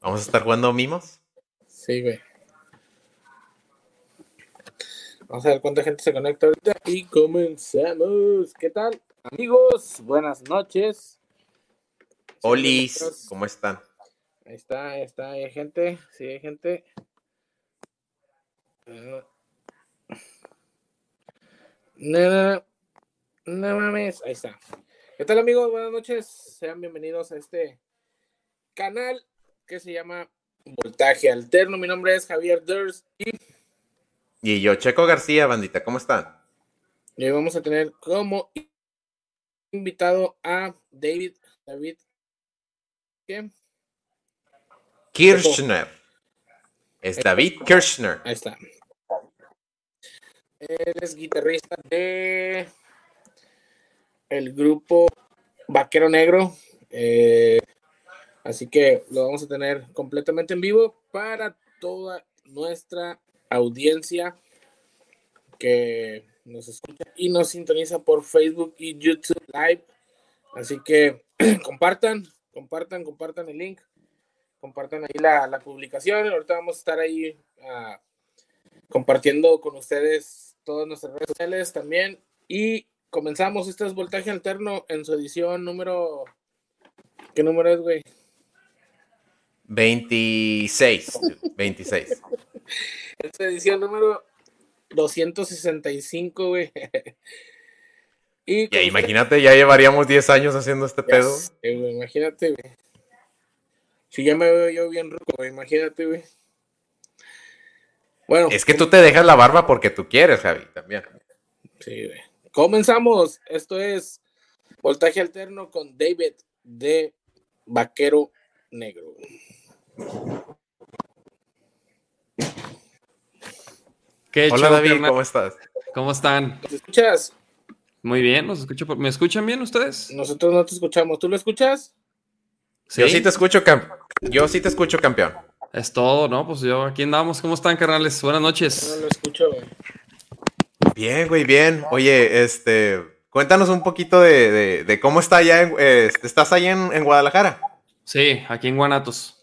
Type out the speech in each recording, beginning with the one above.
¿Vamos a estar jugando mimos? Sí, güey. Vamos a ver cuánta gente se conecta ahorita y comenzamos. ¿Qué tal? Amigos, buenas noches. Olis, ¿cómo están? Ahí está, ahí está, hay gente, sí, hay gente. No, no mames, ahí está. ¿Qué tal amigos? Buenas noches, sean bienvenidos a este canal que se llama Voltaje Alterno. Mi nombre es Javier Durst y, y yo, Checo García, bandita, ¿cómo están? Y hoy vamos a tener como invitado a David, David, ¿qué? Kirchner. Es David Kirchner. Ahí está. Él es guitarrista de el grupo Vaquero Negro. Eh, así que lo vamos a tener completamente en vivo para toda nuestra audiencia que nos escucha y nos sintoniza por Facebook y YouTube Live. Así que compartan, compartan, compartan el link, compartan ahí la, publicación. Ahorita vamos a estar ahí uh, compartiendo con ustedes todas nuestras redes sociales también. Y comenzamos. Este es Voltaje Alterno en su edición número. ¿Qué número es, güey? 26. 26. en su edición número 265, güey. y ya, imagínate, ya llevaríamos 10 años haciendo este pedo. Sé, güey, imagínate, güey. Si ya me veo yo bien rico, güey, imagínate, güey. Bueno. Es que tú te dejas la barba porque tú quieres, Javi, también. Sí, güey. Comenzamos. Esto es Voltaje Alterno con David de Vaquero Negro. ¿Qué Hola David, ¿cómo estás? ¿Cómo están? ¿Te escuchas? Muy bien, los escucho. ¿Me escuchan bien ustedes? Nosotros no te escuchamos. ¿Tú lo escuchas? ¿Sí? Yo sí te escucho, campeón. Yo sí te escucho, campeón. Es todo, ¿no? Pues yo aquí andamos. ¿Cómo están, carnales? Buenas noches. No lo escucho, güey. Bien, güey, bien. Oye, este, cuéntanos un poquito de, de, de cómo está allá. En, eh, ¿Estás ahí en, en, Guadalajara? Sí, aquí en Guanatos.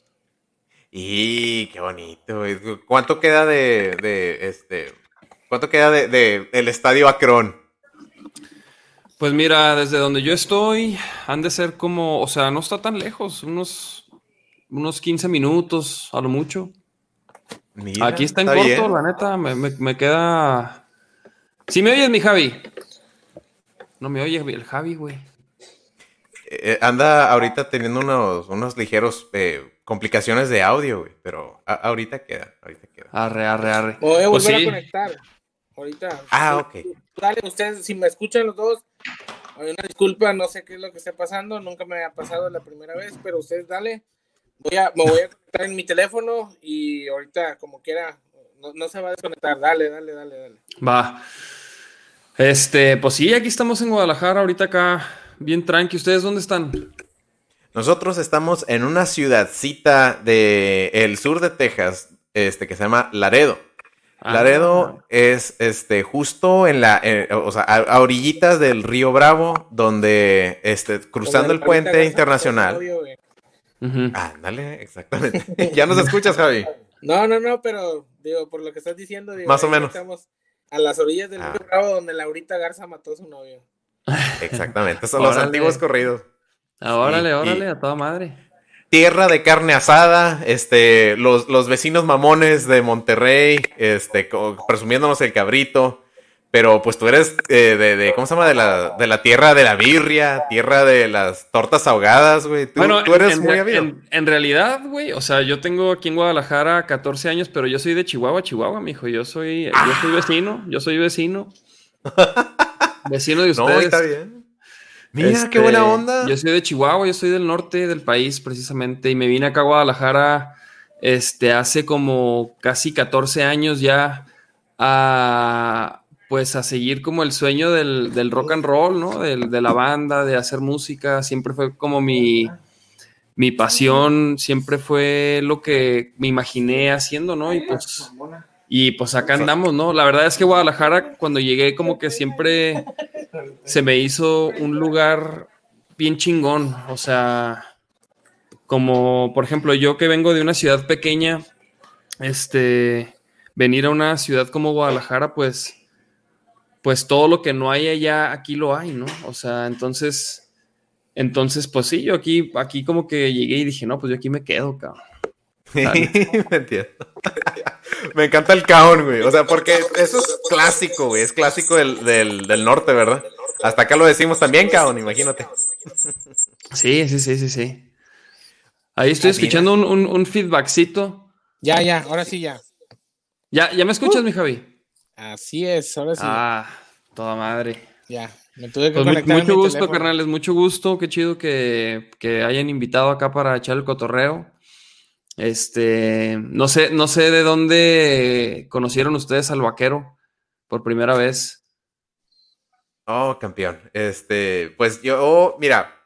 Y qué bonito. ¿Cuánto queda de, de este, cuánto queda de, de el estadio Acron? Pues mira, desde donde yo estoy, han de ser como, o sea, no está tan lejos, unos, unos 15 minutos a lo mucho. Mira, Aquí está en está corto, bien. la neta, me, me, me queda ¿Sí me oyes, mi Javi? No me oyes, el Javi, güey. Eh, anda ahorita teniendo unos, unos ligeros eh, complicaciones de audio, güey, pero a, ahorita queda, ahorita queda. Arre, arre, arre. Me voy a volver pues sí. a conectar. Ahorita. Ah, ok. Dale, ustedes, si me escuchan los dos, hay una disculpa, no sé qué es lo que está pasando, nunca me ha pasado la primera vez, pero ustedes dale. Voy a, me voy a conectar en mi teléfono y ahorita, como quiera, no, no se va a desconectar. Dale, dale, dale, dale. Va. Este, pues sí, aquí estamos en Guadalajara, ahorita acá, bien tranqui. ¿Ustedes dónde están? Nosotros estamos en una ciudadcita del el sur de Texas, este, que se llama Laredo. Ah. Laredo es este justo en la, eh, o sea, a, a, orillitas del río Bravo, donde este, cruzando el puente internacional. Audio, uh -huh. Ándale, exactamente. ya nos escuchas, Javi. No, no, no, pero digo, por lo que estás diciendo, digo, más o menos. Estamos a las orillas del ah. río Bravo, donde Laurita Garza mató a su novio. Exactamente, son los antiguos corridos. Ah, órale, órale, a toda madre. Tierra de carne asada, este, los, los vecinos mamones de Monterrey, este, presumiéndonos el cabrito. Pero pues tú eres eh, de, de, ¿cómo se llama? De la, de la tierra de la birria, tierra de las tortas ahogadas, güey. Tú, bueno, tú eres en, muy en, en, en, realidad, güey, o sea, yo tengo aquí en Guadalajara 14 años, pero yo soy de Chihuahua, Chihuahua, mijo. Yo soy, ah. yo soy vecino, yo soy vecino. vecino de ustedes. No, está bien. Mira, este, qué buena onda. Yo soy de Chihuahua, yo soy del norte del país, precisamente, y me vine acá a Guadalajara este, hace como casi 14 años ya a pues a seguir como el sueño del, del rock and roll, ¿no? De, de, la banda, de hacer música, siempre fue como mi, mi pasión, siempre fue lo que me imaginé haciendo, ¿no? Y pues, y pues acá andamos, ¿no? La verdad es que Guadalajara, cuando llegué, como que siempre se me hizo un lugar bien chingón, o sea, como por ejemplo yo que vengo de una ciudad pequeña, este, venir a una ciudad como Guadalajara, pues, pues todo lo que no hay allá, aquí lo hay, ¿no? O sea, entonces, entonces, pues sí, yo aquí, aquí como que llegué y dije, no, pues yo aquí me quedo, cabrón. me entiendo. me encanta el caón, güey. O sea, porque eso es clásico, güey. Es clásico del, del, norte, ¿verdad? Hasta acá lo decimos también, caón, imagínate. Sí, sí, sí, sí, sí. Ahí estoy escuchando un, un, un feedbackcito. Ya, ya, ahora sí ya. ¿Ya, ya me escuchas, mi Javi? Así es, ahora sí. Ah, toda madre. Ya, me tuve que pues conectar Mucho gusto, carnales, mucho gusto. Qué chido que, que, hayan invitado acá para echar el cotorreo. Este, no sé, no sé de dónde conocieron ustedes al vaquero por primera vez. Oh, campeón. Este, pues yo, mira,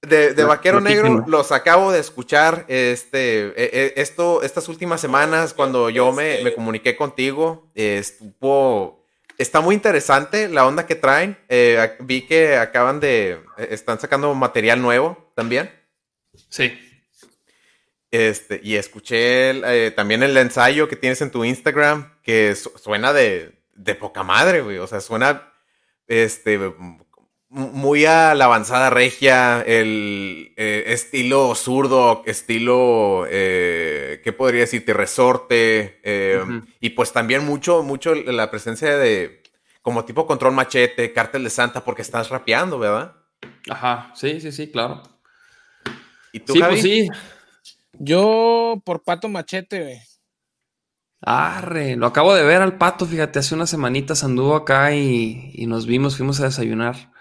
de, Vaquero Negro los acabo de escuchar este, e, e, esto, estas últimas semanas cuando yo me, comuniqué contigo. estuvo, está muy interesante la onda que traen. Eh, vi que acaban de, e, están sacando material nuevo también. Sí. Este, y escuché eh, también el ensayo que tienes en tu Instagram, que suena de, de poca madre, güey. O sea, suena este, muy a la avanzada regia, el eh, estilo zurdo, estilo, eh, ¿qué podría decirte? Resorte. Y pues también mucho, mucho la presencia de, como tipo control machete, cártel de santa, porque estás rapeando, ¿verdad? Ajá, sí, sí, sí, claro. ¿Y tú, sí, pues sí. Yo por Pato Machete, güey. Arre, lo acabo de ver al Pato, fíjate, hace unas semanitas anduvo acá y, nos vimos, fuimos a desayunar.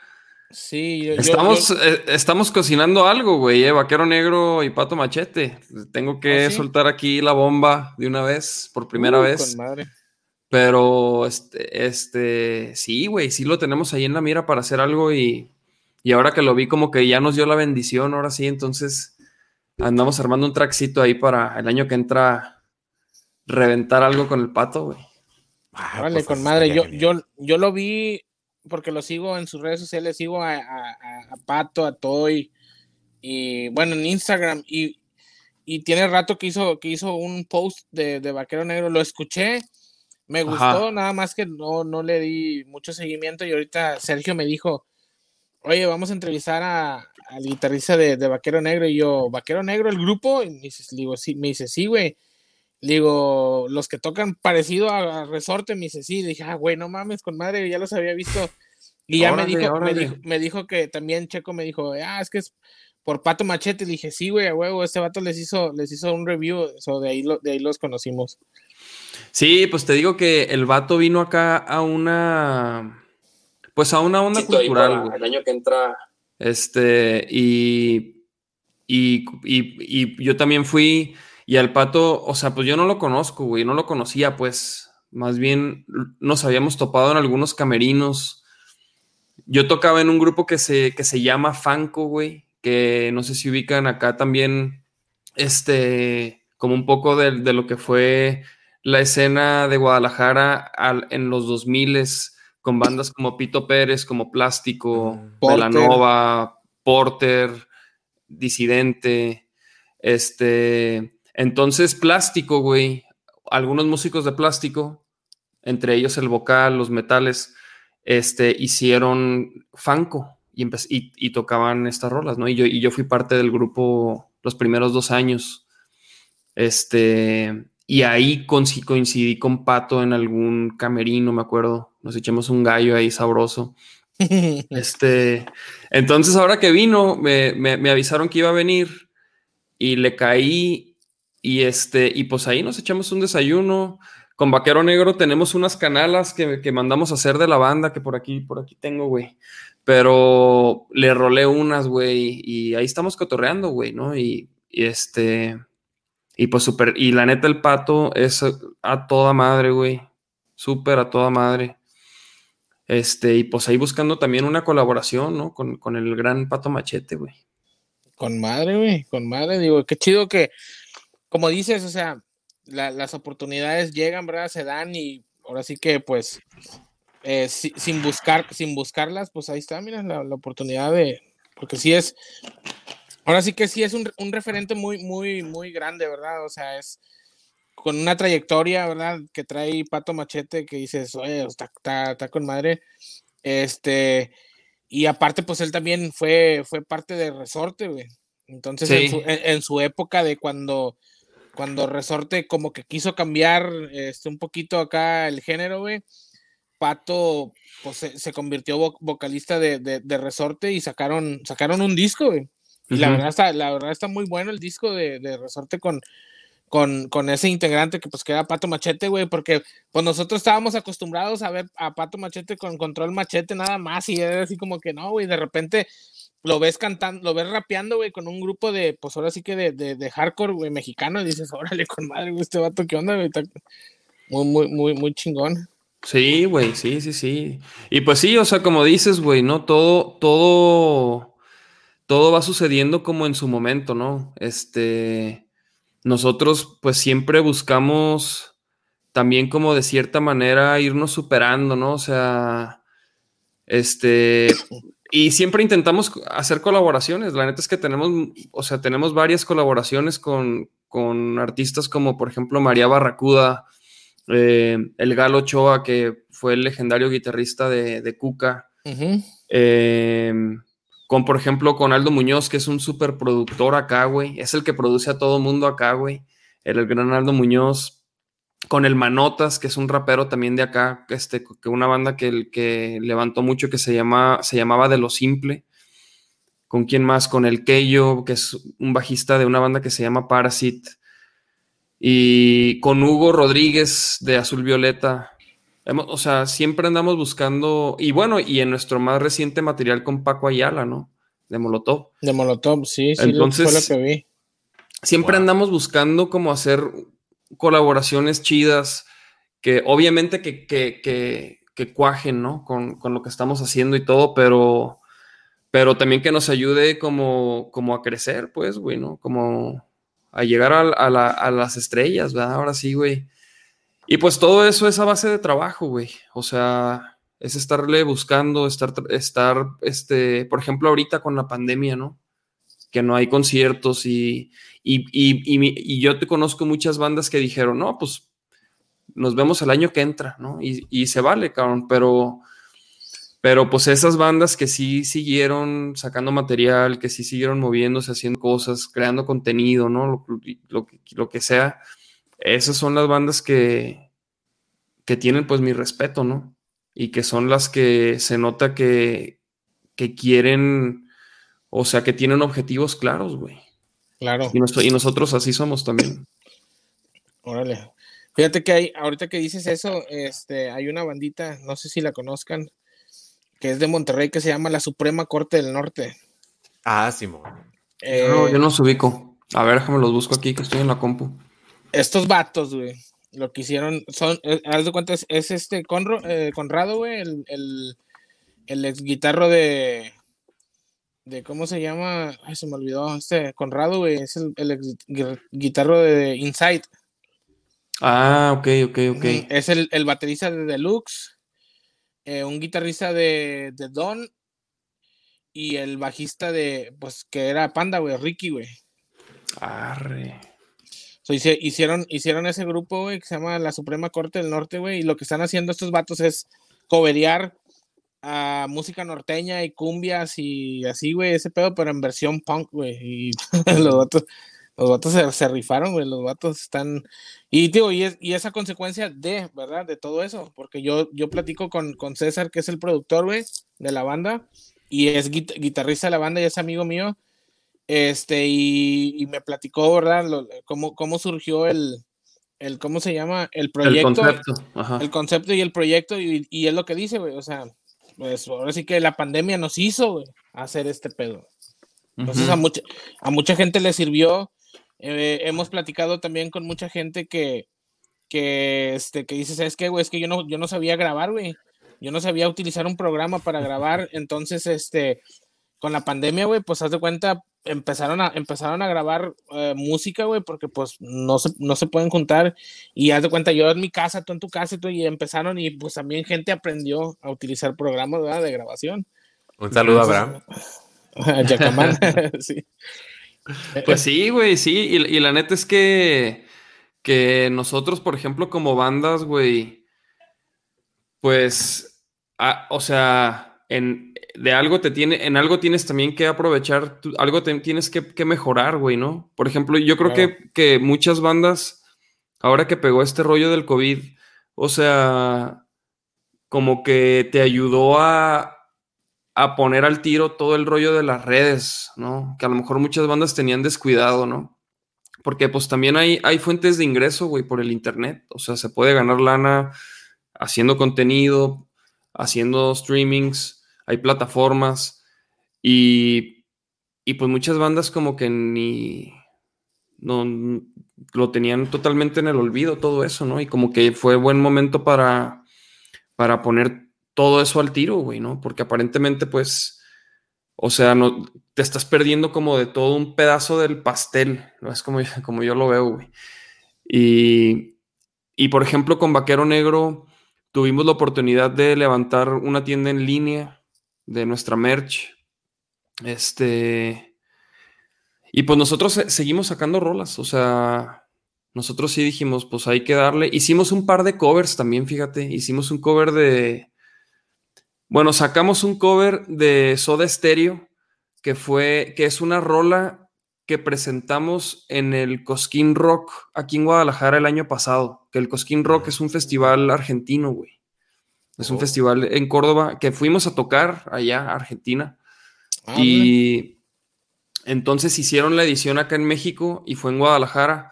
Sí, estamos, eh, estamos cocinando algo, güey, eh, vaquero negro y pato machete. Tengo que ¿Ah, soltar aquí la bomba de una vez, por primera uh, vez. Pero, este, este, sí, güey, sí lo tenemos ahí en la mira para hacer algo y, y ahora que lo vi como que ya nos dio la bendición, ahora sí, entonces andamos armando un traxito ahí para el año que entra reventar algo con el pato, güey. Ah, vale, pues con madre. Yo, yo, yo lo vi porque lo sigo en sus redes sociales, sigo a, Pato, a Toy, y bueno, en Instagram, y, tiene rato que hizo, que hizo un post de, Vaquero Negro, lo escuché, me gustó, nada más que no, no le di mucho seguimiento, y ahorita Sergio me dijo, oye, vamos a entrevistar a, al guitarrista de, Vaquero Negro, y yo, ¿Vaquero Negro el grupo? Y me dice, digo, sí, me dice, sí, güey. Digo, los que tocan parecido a, Resorte, me dice, sí, dije, ah, güey, no mames, con madre, ya los había visto. Y ya me, dijo, me, dijo, que también Checo me dijo, ah, es que es por Pato Machete. Le dije, sí, güey, a huevo, este vato les hizo, les hizo un review, so de ahí, de ahí los conocimos. Sí, pues te digo que el vato vino acá a una, pues a una onda cultural. El año que entra. Este, y, y, y yo también fui y al pato, o sea, pues yo no lo conozco, güey, no lo conocía, pues. Más bien nos habíamos topado en algunos camerinos. Yo tocaba en un grupo que se, que se llama Fanco, güey, que no sé si ubican acá también, este, como un poco de, lo que fue la escena de Guadalajara en los 2000 con bandas como Pito Pérez, como Plástico, mm. Velanova, Porter, Disidente, este, entonces, plástico, güey. Algunos músicos de plástico, entre ellos el vocal, los metales, este, hicieron Fanco y, y, tocaban estas rolas, ¿no? Y yo, y yo fui parte del grupo los primeros dos años. Este, y ahí coincidí con Pato en algún camerino, me acuerdo. Nos echamos un gallo ahí sabroso. este, entonces ahora que vino, me, me avisaron que iba a venir y le caí y este, y pues ahí nos echamos un desayuno. Con Vaquero Negro tenemos unas canalas que, mandamos a hacer de la banda, que por aquí, por aquí tengo, güey. Pero le rolé unas, güey, y ahí estamos cotorreando, güey, ¿no? Y, este, y pues súper, y la neta el pato es a toda madre, güey. Súper a toda madre. Este, y pues ahí buscando también una colaboración, ¿no? Con, con el gran pato machete, güey. Con madre, güey, con madre, digo, qué chido que como dices, o sea, las oportunidades llegan, ¿verdad? Se dan y ahora sí que pues eh, sin buscar, sin buscarlas, pues ahí está, mira, la, oportunidad de, porque sí es, ahora sí que sí es un, referente muy, muy, muy grande, ¿verdad? O sea, es con una trayectoria, ¿verdad? Que trae Pato Machete, que dices, oye, está, está, con madre. Este, y aparte, pues él también fue, fue parte de Resorte, güey. Entonces, en, su, época de cuando, cuando Resorte como que quiso cambiar este, un poquito acá el género, güey, Pato pues, se, convirtió vocalista de, Resorte y sacaron, sacaron un disco, güey. Y la, verdad está, la verdad está muy bueno el disco de, Resorte con, con, con, ese integrante que pues queda Pato Machete, güey, porque pues nosotros estábamos acostumbrados a ver a Pato Machete con control machete nada más y era así como que no, güey, de repente lo ves cantando, lo ves rapeando, güey, con un grupo de, pues ahora sí que de, de, hardcore, güey, mexicano, y dices, órale, con madre, güey, este vato, ¿qué onda, güey? muy, muy, muy, muy chingón. Sí, güey, sí, sí, sí. Y pues sí, o sea, como dices, güey, ¿no? Todo, todo, todo va sucediendo como en su momento, ¿no? Este, nosotros pues siempre buscamos también como de cierta manera irnos superando, ¿no? O sea, este, y siempre intentamos hacer colaboraciones. La neta es que tenemos, o sea, tenemos varias colaboraciones con, con artistas como, por ejemplo, María Barracuda, eh, el Galo Ochoa, que fue el legendario guitarrista de, de Cuca. Eh, con, por ejemplo, con Aldo Muñoz, que es un super productor acá, güey. Es el que produce a todo mundo acá, güey. El, gran Aldo Muñoz con el Manotas, que es un rapero también de acá, este, que una banda que, que levantó mucho que se, se llamaba De Lo Simple. ¿Con quién más? Con el Keyo, que es un bajista de una banda que se llama Parasit. Y con Hugo Rodríguez de Azul Violeta. O sea, siempre andamos buscando. Y bueno, y en nuestro más reciente material con Paco Ayala, ¿no? De Molotov. De Molotov, sí, sí, Entonces, fue lo que vi. Siempre andamos buscando como hacer colaboraciones chidas que obviamente que, que, que, cuajen, ¿no? Con, lo que estamos haciendo y todo, pero, pero también que nos ayude como, como a crecer, pues, güey, ¿no? Como a llegar a, las estrellas, ¿verdad? Ahora sí, güey. Y pues todo eso es a base de trabajo, güey. O sea, es estarle buscando, estar, estar, este, por ejemplo, ahorita con la pandemia, ¿no? Que no hay conciertos y, y, yo te conozco muchas bandas que dijeron, no, pues nos vemos el año que entra, ¿no? Y, se vale, cabrón, pero, pero pues esas bandas que sí siguieron sacando material, que sí siguieron moviéndose, haciendo cosas, creando contenido, ¿no? Lo, lo, que sea, esas son las bandas que, que tienen pues mi respeto, ¿no? Y que son las que se nota que, que quieren, o sea, que tienen objetivos claros, güey. Claro. Y, nosotros así somos también. Órale. Fíjate que hay, ahorita que dices eso, este, hay una bandita, no sé si la conozcan, que es de Monterrey, que se llama la Suprema Corte del Norte. Ah, Simón. Eh, no, yo no los ubico. A ver, déjame los busco aquí, que estoy en la compu. Estos vatos, güey, lo que hicieron son, eh, haz de cuenta, es, este eh, Conrado, güey, el, el, el ex guitarro de, de cómo se llama, ay, se me olvidó, este Conrado, güey, es el, el guitarro de Inside. Ah, ok, ok, ok. Es el, el baterista de Deluxe, eh, un guitarrista de, de, Don y el bajista de, pues, que era Panda, güey, Ricky, güey. Arre. Hicieron, hicieron ese grupo, güey, que se llama la Suprema Corte del Norte, güey, y lo que están haciendo estos vatos es coveriar a música norteña y cumbias y así, güey, ese pedo, pero en versión punk, güey. Y los vatos, los vatos se, rifaron, güey, los vatos están... Y digo, y, y, esa consecuencia de, ¿verdad? De todo eso, porque yo, yo platico con, con César, que es el productor, güey, de la banda, y es guitarrista de la banda y es amigo mío, este, y, me platicó, ¿verdad? cómo, cómo surgió el, el, ¿cómo se llama? El proyecto. El concepto. El concepto y el proyecto, y, y es lo que dice, güey, o sea, pues ahora sí que la pandemia nos hizo hacer este pedo. Entonces a, mucha, a mucha gente le sirvió. Eh, hemos platicado también con mucha gente que, que, este, que dice, ¿sabes qué, güey? Es que yo no, yo no sabía grabar, güey. Yo no sabía utilizar un programa para grabar. Entonces, este, con la pandemia, güey, pues haz de cuenta, empezaron a, empezaron a grabar eh, música, güey, porque pues no se, no se pueden juntar. Y haz de cuenta, yo en mi casa, tú en tu casa, tú, y empezaron, y pues también gente aprendió a utilizar programas de grabación. Un saludo a Abraham. A Yacamán, sí. Pues sí, güey, sí. Y, la neta es que, que nosotros, por ejemplo, como bandas, güey, pues, o sea, en, de algo te tiene, en algo tienes también que aprovechar, algo tienes que, mejorar, güey, ¿no? Por ejemplo, yo creo que, que muchas bandas, ahora que pegó este rollo del COVID, o sea, como que te ayudó a, a poner al tiro todo el rollo de las redes, ¿no? Que a lo mejor muchas bandas tenían descuidado, ¿no? Porque pues también hay, hay fuentes de ingreso, güey, por el Internet. O sea, se puede ganar lana haciendo contenido, haciendo streamings, hay plataformas y, y pues muchas bandas como que ni no lo tenían totalmente en el olvido todo eso, ¿no? Y como que fue buen momento para, para poner todo eso al tiro, güey, ¿no? Porque aparentemente, pues, o sea, no, te estás perdiendo como de todo un pedazo del pastel, ¿no? Es como, como yo lo veo, güey. Y, y, por ejemplo, con Vaquero Negro tuvimos la oportunidad de levantar una tienda en línea de nuestra merch. Este. Y pues nosotros seguimos sacando rolas, o sea, nosotros sí dijimos, pues hay que darle. Hicimos un par de covers también, fíjate. Hicimos un cover de, bueno, sacamos un cover de Soda Stereo, que fue, que es una rola que presentamos en el Cosquín Rock aquí en Guadalajara el año pasado, que el Cosquín Rock es un festival argentino, güey. Es un oh. festival en Córdoba que fuimos a tocar allá, Argentina. Ah, y entonces hicieron la edición acá en México y fue en Guadalajara.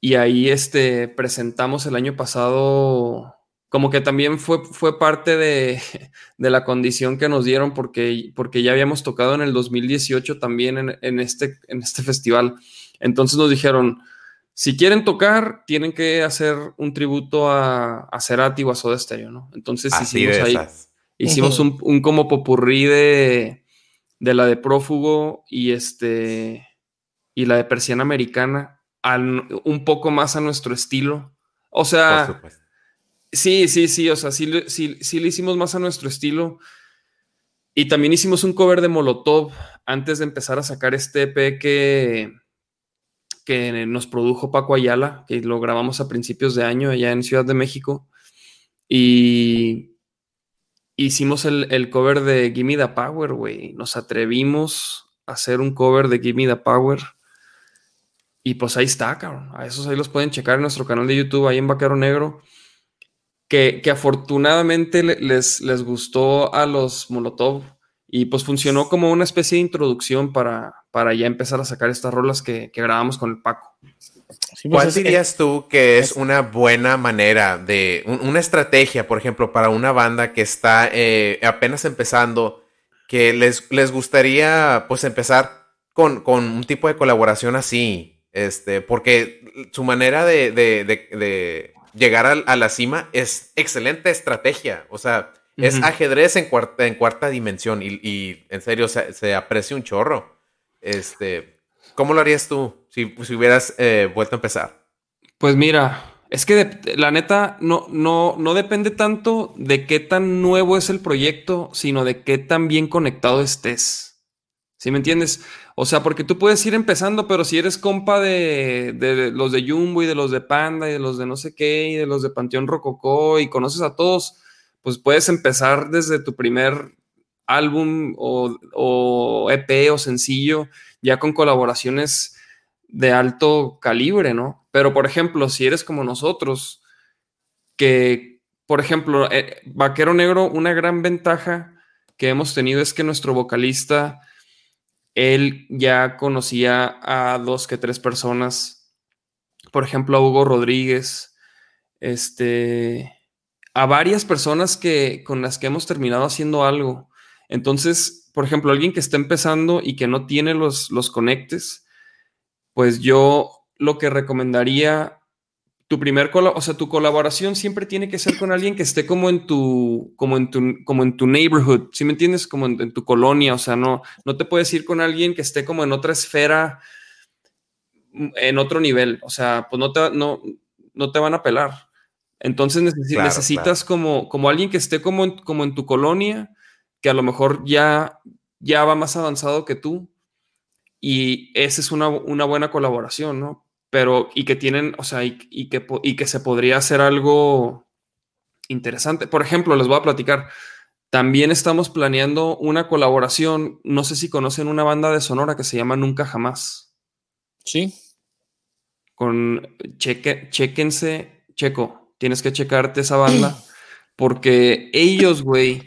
Y ahí este, presentamos el año pasado como que también fue, fue parte de, la condición que nos dieron porque, porque ya habíamos tocado en el 2018 también en, este, en este festival. Entonces nos dijeron, si quieren tocar, tienen que hacer un tributo a, a Cerati o a Soda Stereo, ¿no? Entonces hicimos ahí, hicimos un, como popurrí de, de la de Prófugo y este y la de Persiana Americana, un poco más a nuestro estilo. O sea, Sí, sí, sí, o sea, sí, sí, sí le hicimos más a nuestro estilo. Y también hicimos un cover de Molotov antes de empezar a sacar este EP que, que nos produjo Paco Ayala, que lo grabamos a principios de año allá en Ciudad de México. Y hicimos el, cover de Gimme the Power, güey. Nos atrevimos a hacer un cover de Gimme the Power. Y pues ahí está, cabrón. A esos ahí los pueden checar en nuestro canal de YouTube, ahí en Vaquero Negro que, afortunadamente les, les gustó a los Molotov y pues funcionó como una especie de introducción para, para ya empezar a sacar estas rolas que, grabamos con el Paco. Pues ¿Cuál dirías tú que es, una buena manera de, una estrategia, por ejemplo, para una banda que está eh, apenas empezando, que les, les gustaría pues empezar con, un tipo de colaboración así? Este, porque su manera de llegar a, la cima es excelente estrategia. O sea, es ajedrez en cuarta, en cuarta dimensión y, en serio se, aprecia un chorro. Este, ¿Cómo lo harías tú si, si hubieras eh, vuelto a empezar? Pues mira, es que la neta no, no, no depende tanto de qué tan nuevo es el proyecto, sino de qué tan bien conectado estés. ¿Sí me entiendes? O sea, porque tú puedes ir empezando, pero si eres compa de, los de Jumbo y de los de Panda y de los de no sé qué y de los de Panteón Rococó y conoces a todos, pues puedes empezar desde tu primer álbum o, o EP o sencillo, ya con colaboraciones de alto calibre, ¿no? Pero, por ejemplo, si eres como nosotros, que, por ejemplo, eh, Vaquero Negro, una gran ventaja que hemos tenido es que nuestro vocalista él ya conocía a dos que tres personas, por ejemplo, a Hugo Rodríguez, este, a varias personas que, con las que hemos terminado haciendo algo. Entonces, por ejemplo, alguien que está empezando y que no tiene los, los conectes, pues yo lo que recomendaría tu primer o sea, tu colaboración siempre tiene que ser con alguien que esté como en tu, como en tu, como en tu neighborhood, ¿sí me entiendes? Como en, tu colonia, o sea, no, no te puedes ir con alguien que esté como en otra esfera, en otro nivel, o sea, pues no te, no, no te van a pelar. Entonces necesitas Como, como alguien que esté como en, como en tu colonia, que a lo mejor ya, ya va más avanzado que tú y esa es una, buena colaboración, ¿no? Pero, y que tienen, o sea, y, que, y que se podría hacer algo interesante. Por ejemplo, les voy a platicar. También estamos planeando una colaboración. No sé si conocen una banda de Sonora que se llama Nunca Jamás. Sí. Con cheque, chequense, checo. Tienes que checarte esa banda. Porque ellos, güey,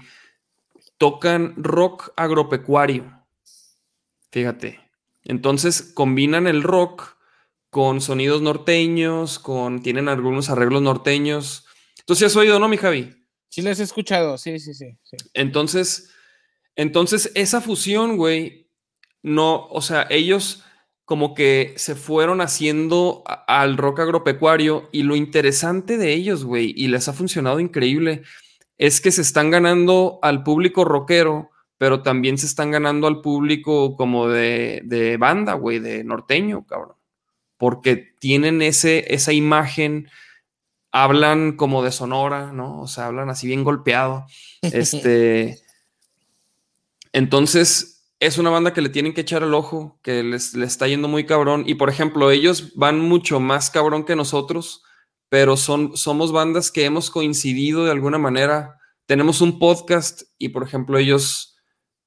tocan rock agropecuario. Fíjate. Entonces combinan el rock con sonidos norteños, con tienen algunos arreglos norteños. Entonces has oído, ¿no, mi Javi? Sí, les he escuchado, sí, sí, sí. Entonces, entonces esa fusión, güey, no, o sea, ellos como que se fueron haciendo al rock agropecuario y lo interesante de ellos, güey, y les ha funcionado increíble, es que se están ganando al público rockero pero también se están ganando al público como de, banda, güey, de norteño, cabrón. Porque tienen ese, esa imagen, hablan como de Sonora, ¿no? O sea, hablan así bien golpeado. Este. entonces, es una banda que le tienen que echar el ojo, que les, les, está yendo muy cabrón. Y por ejemplo, ellos van mucho más cabrón que nosotros, pero son, somos bandas que hemos coincidido de alguna manera. Tenemos un podcast y, por ejemplo, ellos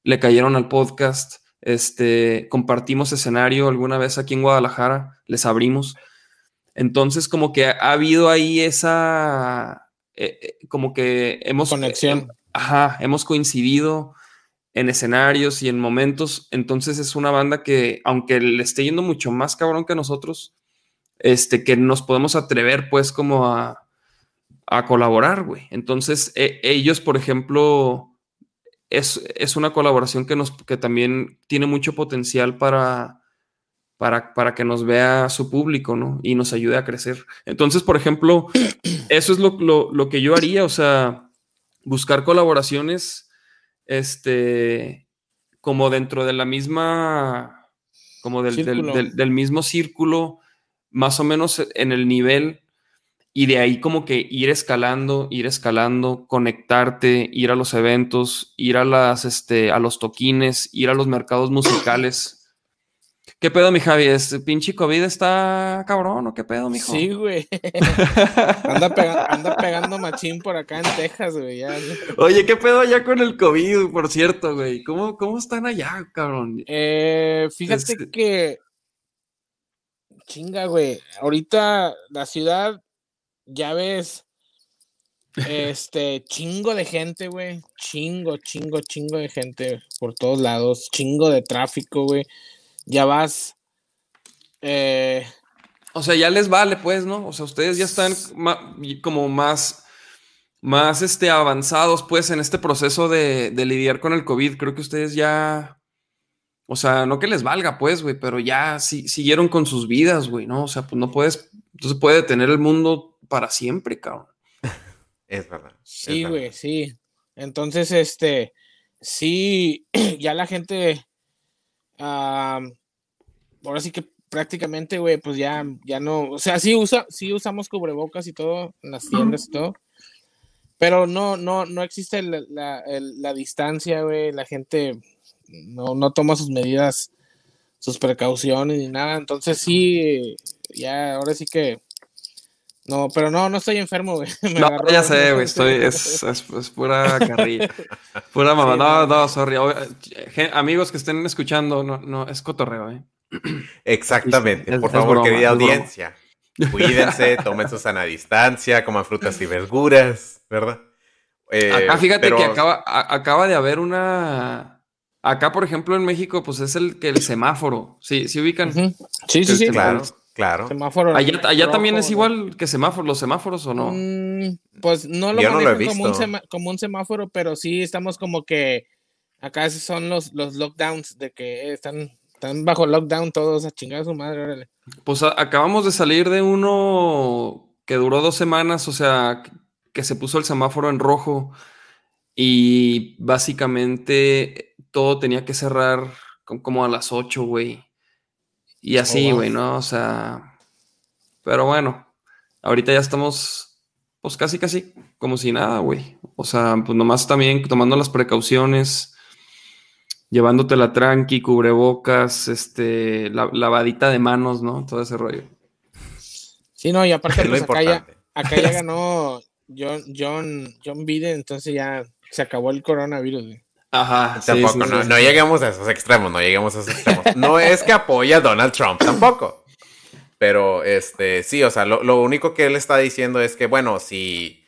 le cayeron al podcast. Este, compartimos escenario alguna vez aquí en Guadalajara, les abrimos. Entonces, como que ha habido ahí esa, eh, eh, como que hemos... Conexión. ajá, hemos coincidido en escenarios y en momentos. Entonces es una banda que, aunque le esté yendo mucho más cabrón que nosotros, este, que nos podemos atrever pues como a, a colaborar, güey. Entonces, e, ellos, por ejemplo, es, una colaboración que, nos, que también tiene mucho potencial para, para, para, que nos vea su público, ¿no? Y nos ayude a crecer. Entonces, por ejemplo, eso es lo, que yo haría, o sea, buscar colaboraciones, este, como dentro de la misma, como del, del mismo círculo, más o menos en el nivel y de ahí como que ir escalando, ir escalando, conectarte, ir a los eventos, ir a las, este, a los toquines, ir a los mercados musicales. ¿Qué pedo, mi Javi? ¿Este pinche COVID está cabrón o qué pedo, mijo? Sí, güey. anda, pegando machín por acá en Texas, güey. Oye, ¿qué pedo allá con el COVID, por cierto, güey? ¿Cómo, cómo están allá, cabrón? Eh, fíjate que... Chinga, güey. Ahorita la ciudad ya ves, este, chingo de gente, güey. Chingo, chingo, chingo de gente por todos lados. Chingo de tráfico, güey. Ya vas. Eh, o sea, ya les vale, pues, ¿no? O sea, ustedes ya están como más, más este, avanzados, pues, en este proceso de, de lidiar con el COVID. Creo que ustedes ya. O sea, no que les valga, pues, güey, pero ya siguieron con sus vidas, güey, ¿no? O sea, pues no puedes. Entonces puede tener el mundo para siempre, cabrón. es verdad. Sí, güey, sí. Entonces, este, sí, ya la gente, ahora sí que prácticamente, güey, pues ya, ya no, o sea, sí usa, sí usamos cubrebocas y todo en las tiendas y todo, pero no, no, no existe la, la distancia, güey, la gente no, no toma sus medidas, sus precauciones ni nada, entonces sí, ya, ahora sí que no, pero no, no estoy enfermo, güey. no, ya sé, güey, estoy, es, es, pura carrilla. pura mamá. no, no, sorry. Amigos que estén escuchando, no, no, es cotorreo, ¿eh? Exactamente. Por favor, querida audiencia, cuídense, tomen su sana distancia, coman frutas y verduras, ¿verdad? Eh, acá fíjate que acaba, acaba de haber una... Acá, por ejemplo, en México, pues es el que el semáforo. Sí, ¿sí ubican? Sí, sí, sí. Claro. Claro. allá, también es igual que semáforos, los semáforos o no? Mm, pues no lo, Yo Como, un semáforo, pero sí estamos como que acá son los, los lockdowns de que están, están bajo lockdown todos a chingar a su madre. Pues acabamos de salir de uno que duró dos semanas, o sea, que se puso el semáforo en rojo y básicamente todo tenía que cerrar como a las 8, güey. Y oh, así, güey, ¿no? O sea, pero bueno, ahorita ya estamos, pues casi, casi como si nada, güey. O sea, pues nomás también tomando las precauciones. Llevándotela tranqui, cubrebocas, este, lavadita de manos, ¿no? Todo ese rollo. Sí, no, y aparte, pues, acá, ya, acá ya ganó John, John, John Biden, entonces ya se acabó el coronavirus. Ajá. Tampoco, no, no lleguemos a esos extremos, no lleguemos a esos extremos. no es que apoya a Donald Trump tampoco. Pero, este, sí, o sea, lo, lo, único que él está diciendo es que, bueno, si,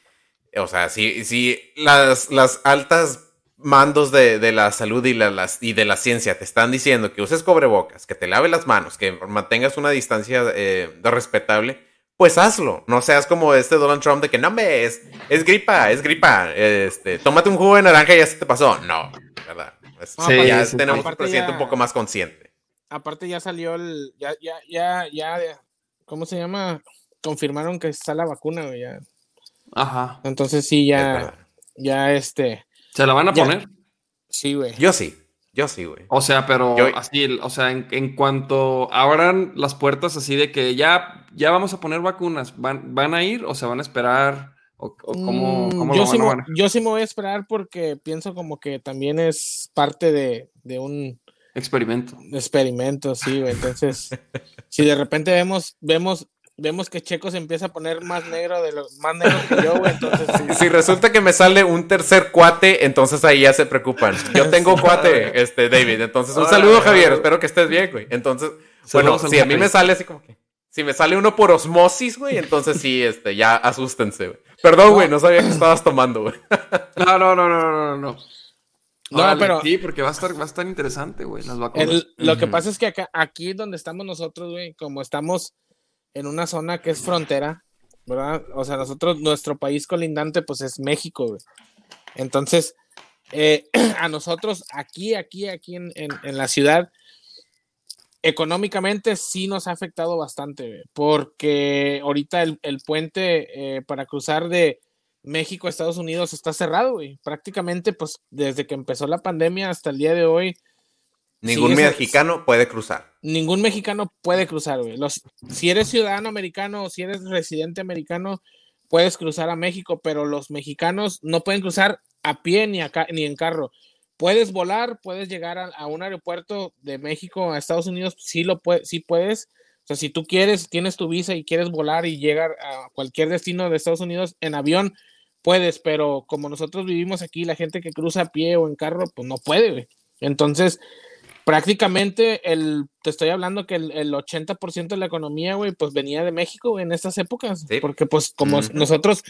o sea, si, si las, las altas mandos de, de la salud y, la, las, y de la ciencia te están diciendo que uses cobrebocas, que te lave las manos, que mantengas una distancia eh, respetable, pues hazlo. No seas como este Donald Trump de que no me es, es gripa, es gripa. Este, tómate un jugo de naranja y ya se te pasó. No, ¿verdad? sí, ya tenemos un presidente un poco más consciente. Aparte ya salió el, ya, ya, ya, ya, ¿cómo se llama? Confirmaron que está la vacuna, ya. Ajá. Entonces sí, ya, ya este. ¿Se la van a poner? Sí, güey. Yo sí. Yo sí, güey. O sea, pero así, o sea, en, cuanto abran las puertas así de que ya, ya vamos a poner vacunas, ¿van, van a ir o se van a esperar? ¿O, cómo, mm, yo, sí yo sí me voy a esperar porque pienso como que también es parte de, de un experimento. Experimento, sí, güey. Entonces, si de repente vemos, vemos vemos que Checo se empieza a poner más negro de lo más negro que yo, güey. Entonces, Si resulta que me sale un tercer cuate, entonces ahí ya se preocupan. Yo tengo cuate, este, David. Entonces, un saludo, Javier. Espero que estés bien, güey. Entonces, bueno, si a mí me sale así como que. Si me sale uno por osmosis, güey, entonces sí, este, ya asústense, güey. Perdón, güey, no sabía que estabas tomando, güey. No, no, no, no, no, no. No, pero. Sí, porque va a estar, va a estar interesante, güey, las vacunas. lo que pasa es que acá, aquí donde estamos nosotros, güey, como estamos en una zona que es frontera, ¿verdad? O sea, nosotros, nuestro país colindante, pues es México. Entonces, eh, a nosotros aquí, aquí, aquí en, la ciudad, económicamente sí nos ha afectado bastante, porque ahorita el, puente eh, para cruzar de México a Estados Unidos está cerrado, güey. Prácticamente, pues desde que empezó la pandemia hasta el día de hoy, Ningún mexicano puede cruzar. Ningún mexicano puede cruzar, güey. Los, si eres ciudadano americano o si eres residente americano, puedes cruzar a México, pero los mexicanos no pueden cruzar a pie ni, acá, ni en carro. Puedes volar, puedes llegar a, un aeropuerto de México a Estados Unidos, sí, lo puede, sí puedes. O sea, si tú quieres, tienes tu visa y quieres volar y llegar a cualquier destino de Estados Unidos en avión, puedes, pero como nosotros vivimos aquí, la gente que cruza a pie o en carro, pues no puede, güey. Entonces, prácticamente el, te estoy hablando que el, el 80% de la economía, güey, pues venía de México en estas épocas, porque pues como nosotros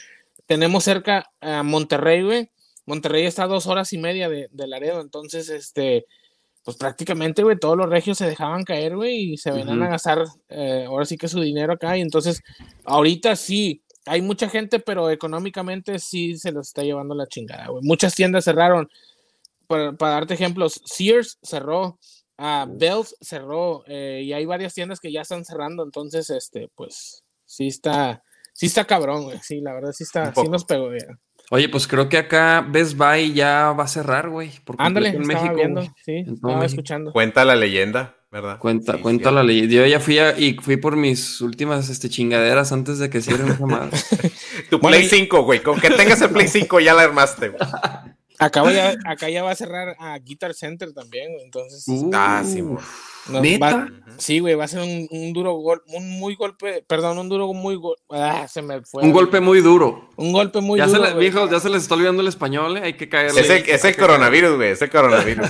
tenemos cerca a Monterrey, güey, Monterrey está a dos horas y media de, de Laredo, entonces, este, pues prácticamente, güey, todos los regios se dejaban caer, güey, y se venían a gastar, eh, ahora sí que su dinero acá, y entonces, ahorita sí, hay mucha gente, pero económicamente sí se los está llevando la chingada, güey. Muchas tiendas cerraron, para, darte ejemplos, Sears cerró, uh, Bells cerró, eh, y hay varias tiendas que ya están cerrando, entonces, este, pues, sí está, sí está cabrón, güey, sí, la verdad sí está, sí nos pegó, ya. Oye, pues creo que acá Best Buy ya va a cerrar, güey. Ándale, en México, viendo, sí, estaba escuchando. Cuenta la leyenda, ¿verdad? Cuenta, cuenta la leyenda. Yo ya fui y fui por mis últimas este, chingaderas antes de que cierren esa madre. tu Play 5, güey. Con que tengas el Play 5 ya la armaste, güey. Acá, ya, acá ya va a cerrar a Guitar Center también, entonces. ah, sí, güey. sí, güey, va a ser un, duro golpe, un muy golpe, perdón, un duro muy ah, se me fue. Un golpe muy duro. Un golpe muy ya duro. Se ya se les está olvidando el español, ¿eh? hay que caer. Es el, coronavirus, güey, es el coronavirus.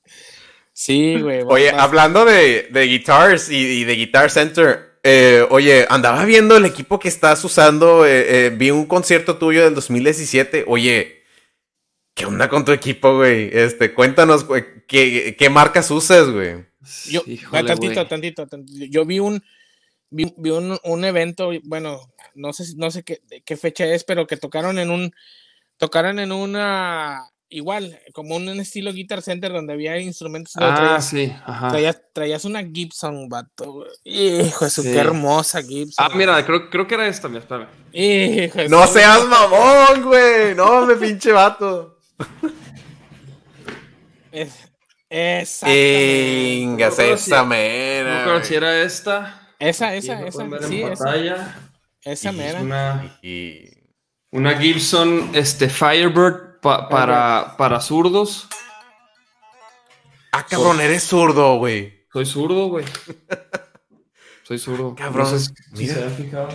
sí, güey. Oye, hablando de, de guitars y, de Guitar Center, eh, oye, andaba viendo el equipo que estás usando, eh, vi un concierto tuyo del 2017, oye ¿Qué onda con tu equipo, güey? Este, cuéntanos, güey, ¿qué, qué marcas usas, güey? Yo, tantito, tantito, tantito, Yo vi un, vi, un, un, evento, bueno, no sé, no sé qué, qué, fecha es, pero que tocaron en un, tocaron en una, igual, como un estilo Guitar Center donde había instrumentos. Ah, sí, ajá. Traías, una Gibson, vato. Hijo, eso, qué hermosa Gibson. Ah, mira, creo, creo que era esta, mira, espérame. Hijo, no seas mamón, güey. No, me pinche vato. es, esa. esa mera. No conociera esta. Esa, esa, esa. Sí, esa. Esa mera. Una, una Gibson este, Firebird para, para zurdos. Ah, cabrón, eres zurdo, güey. Soy zurdo, güey. Soy zurdo. Cabrón. No sé si Mira. se fijado.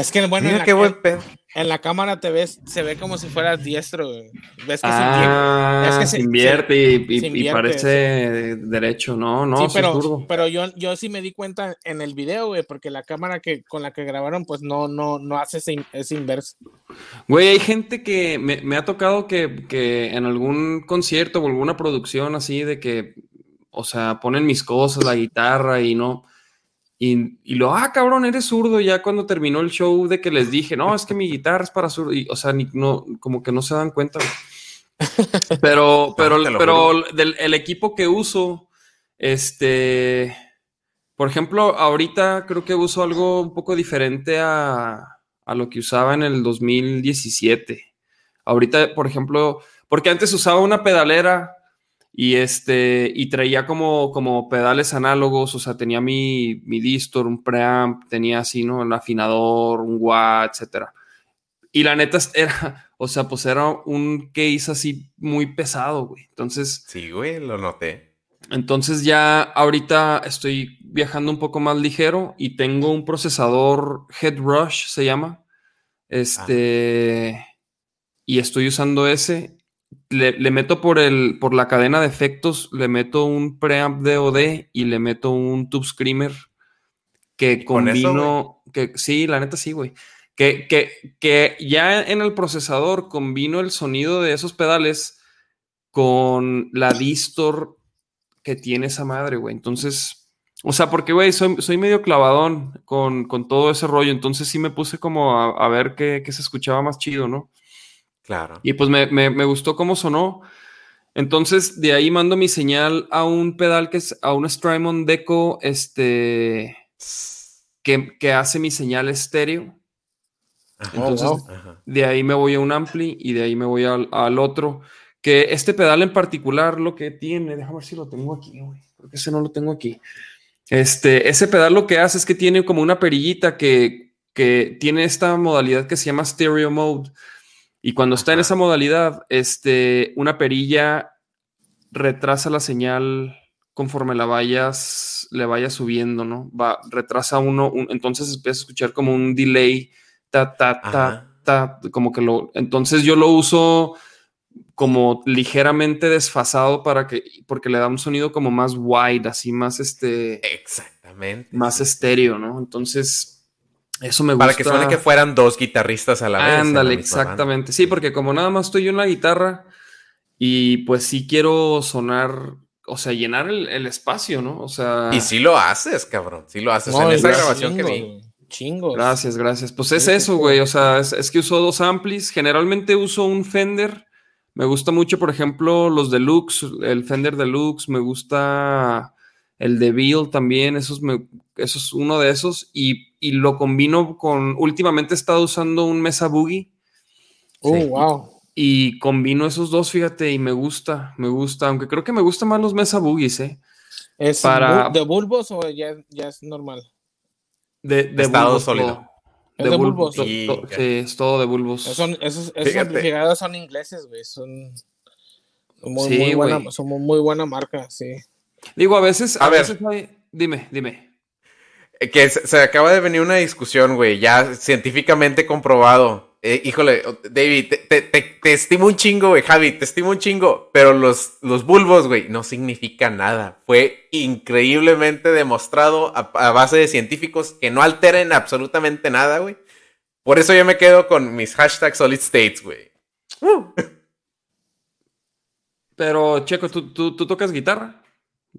Es que bueno, en la, qué buen en- pedo. en la cámara te ves, se ve como si fueras diestro, güey. Ves que Ah, es que se se- invierte y, y- se y invierte, parece derecho, no, no, sí, pero, zurdo. pero yo, yo sí me di cuenta en el video, güey, porque la cámara que con la que grabaron, pues no, no, no hace ese inverso. Güey, hay gente que me, me ha tocado que, que en algún concierto o alguna producción así de que, o sea, ponen mis cosas, la guitarra y no. Y, y lo, ah, cabrón, eres zurdo. Ya cuando terminó el show de que les dije, no, es que mi guitarra es para zurdo. Y, o sea, ni, no, como que no se dan cuenta. Pero, pero, pero del el equipo que uso, este, por ejemplo, ahorita creo que uso algo un poco diferente a, a lo que usaba en el 2017. Ahorita, por ejemplo, porque antes usaba una pedalera y este y traía como, como pedales análogos, o sea, tenía mi, mi distor, un preamp, tenía así, ¿no? El afinador, un wah, etcétera. Y la neta era, o sea, pues era un case así muy pesado, güey. Entonces, Sí, güey, lo noté. entonces ya ahorita estoy viajando un poco más ligero y tengo un procesador Headrush, se llama. Este. Y estoy usando ese. Le, le meto por el, por la cadena de efectos, le meto un preamp DOD y le meto un Tube Screamer que eso, combino. que, sí, la neta sí, güey. Que, que, que ya en el procesador combino el sonido de esos pedales con la distor que tiene esa madre, güey. Entonces, o sea, porque, güey, soy, soy medio clavadón con, con todo ese rollo. Entonces sí me puse como a, a ver qué, qué se escuchaba más chido, ¿no? Claro. Y pues me, me, me gustó cómo sonó. Entonces, de ahí mando mi señal a un pedal que es a un Strymon Deco, este, que, que hace mi señal estéreo. Ajá. Entonces, wow. Ajá. de ahí me voy a un ampli y de ahí me voy al, al otro. Que este pedal en particular lo que tiene, déjame ver si lo tengo aquí, güey. Porque ese no lo tengo aquí. Este, ese pedal lo que hace es que tiene como una perillita que, que tiene esta modalidad que se llama stereo mode. Y cuando está en esa modalidad, este, una perilla retrasa la señal conforme la vayas, le vayas subiendo, ¿no? Va, retrasa uno, un- entonces empieza a escuchar como un delay, ta, ta, ta, Ajá. ta, como que lo, entonces yo lo uso como ligeramente desfasado para que, porque le da un sonido como más wide, así más este, Exactamente. más estéreo, ¿no? Entonces, eso me gusta. Para que suene que fueran dos guitarristas a la vez. Ándale, banda. exactamente. Sí, porque como nada más estoy yo en la guitarra y pues sí quiero sonar, o sea, llenar el, el espacio, ¿no? O sea, Y sí lo haces, cabrón. Sí lo haces. No, en esa grabación que vi. Chingos. gracias, gracias. Pues es eso, güey. O sea, es, es que uso dos amplis. Generalmente uso un Fender. Me gusta mucho, por ejemplo, los Deluxe, el Fender Deluxe. Me gusta el DeVille también. Esos me, eso es uno de esos. Y, y lo combino con. Últimamente he estado usando un Mesa Boogie. Sí. wow. Y combino esos dos, fíjate, y me gusta, me gusta, aunque creo que me gustan más los Mesa Boogies, ¿eh? ¿Es Para- de bulbos o ya, ya es normal? De, de Estado bulbos sólido. todo. ¿Es de bulbos? to- Sí, to- ya. sí, es todo de bulbos. Son, esos esos amplificadores son ingleses, güey. Son muy, Sí, muy buena, son muy, muy buena marca, sí. Digo, a veces, A a, ver. veces hay- Dime, dime. Eh, Que se, se acaba de venir una discusión, güey, ya científicamente comprobado. Eh, híjole, David, te, te- te- te estimo un chingo, güey, Javi, te estimo un chingo, pero los, los bulbos, güey, no significa nada. Fue increíblemente demostrado a, a base de científicos que no alteren absolutamente nada, güey. Por eso yo me quedo con mis hashtags solid states, güey. Uh. Pero, Checo, ¿tú, tú, tú tocas guitarra?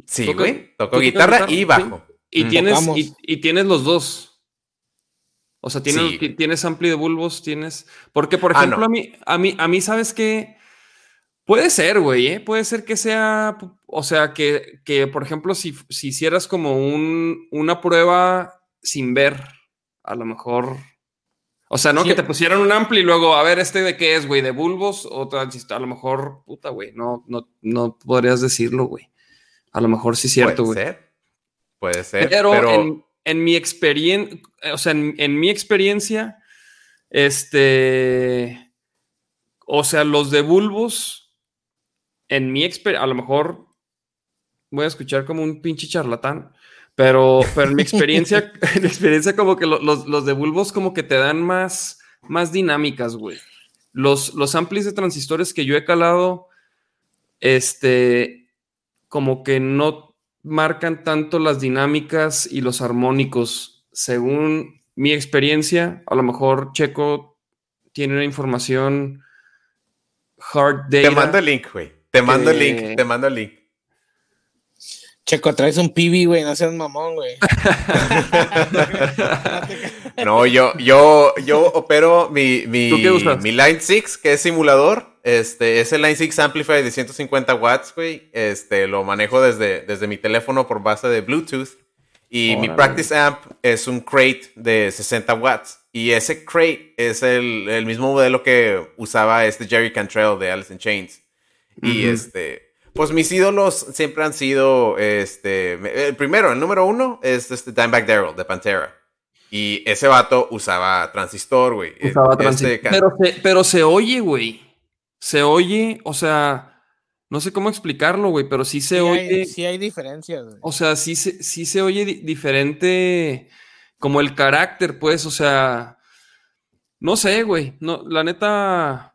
Sí, ¿Toca- güey, toco guitarra guitarra? y Sí. Y, Mm. tienes, y, y tienes los dos. O sea, tienes, Sí. tienes ampli de bulbos, tienes. Porque, por Ah, ejemplo, no. a mí, a mí, a mí, ¿sabes qué? Puede ser, güey, ¿eh? Puede ser que sea. O sea, que, que por ejemplo, si, si hicieras como un, una prueba sin ver, a lo mejor. O sea, no Sí. que te pusieran un ampli y luego, a ver, ¿este de qué es, güey? ¿De bulbos? O a lo mejor, puta, güey, no, no, no podrías decirlo, güey. A lo mejor sí es cierto, Puede güey. Puede ser. Pero, Pero, en, en mi experiencia, o sea, en, en mi experiencia, este, o sea, los de bulbos, en mi experiencia, a lo mejor voy a escuchar como un pinche charlatán, pero, pero en mi experiencia, en mi experiencia como que los, los, de bulbos como que te dan más, más dinámicas, güey. Los, los amplis de transistores que yo he calado, este, como que no marcan tanto las dinámicas y los armónicos. Según mi experiencia, a lo mejor Checo tiene una información hard data. Te mando el link, güey. Te mando el link, te mando el link. Checo, traes un pibi, güey, no seas mamón, güey. no, yo, yo, yo opero mi, mi, mi Line 6, que es simulador. Este, es el Line 6 Amplifier de 150 watts, güey. Este, lo manejo desde, desde mi teléfono por base de Bluetooth. Y mi Practice Amp es un crate de 60 watts. Y ese crate es el, el mismo modelo que usaba este Jerry Cantrell de Alice in Chains. Y este pues mis ídolos siempre han sido, este, el primero, el número uno es este Dimebag Daryl de Pantera. Y ese vato usaba transistor, güey. Usaba este transistor. Pero se, oye, güey. Se oye, o sea, no sé cómo explicarlo, güey, pero sí se oye. sí hay diferencias, güey. O sea, sí se, sí se oye diferente, como el carácter, pues, o sea, no sé, güey. No, la neta,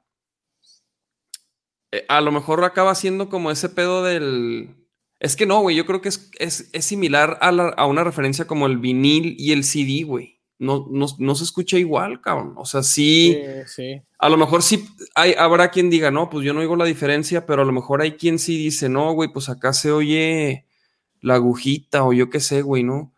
eh, a lo mejor acaba siendo como ese pedo del... Es que no, güey, yo creo que es, es, similar a, una referencia como el vinil y el CD, güey. No, no, se escucha igual, cabrón. O sea, sí, sí, A lo mejor sí hay, habrá quien diga, no, pues yo no oigo la diferencia, pero a lo mejor hay quien sí dice, no, güey, pues acá se oye la agujita o yo qué sé, güey, ¿no?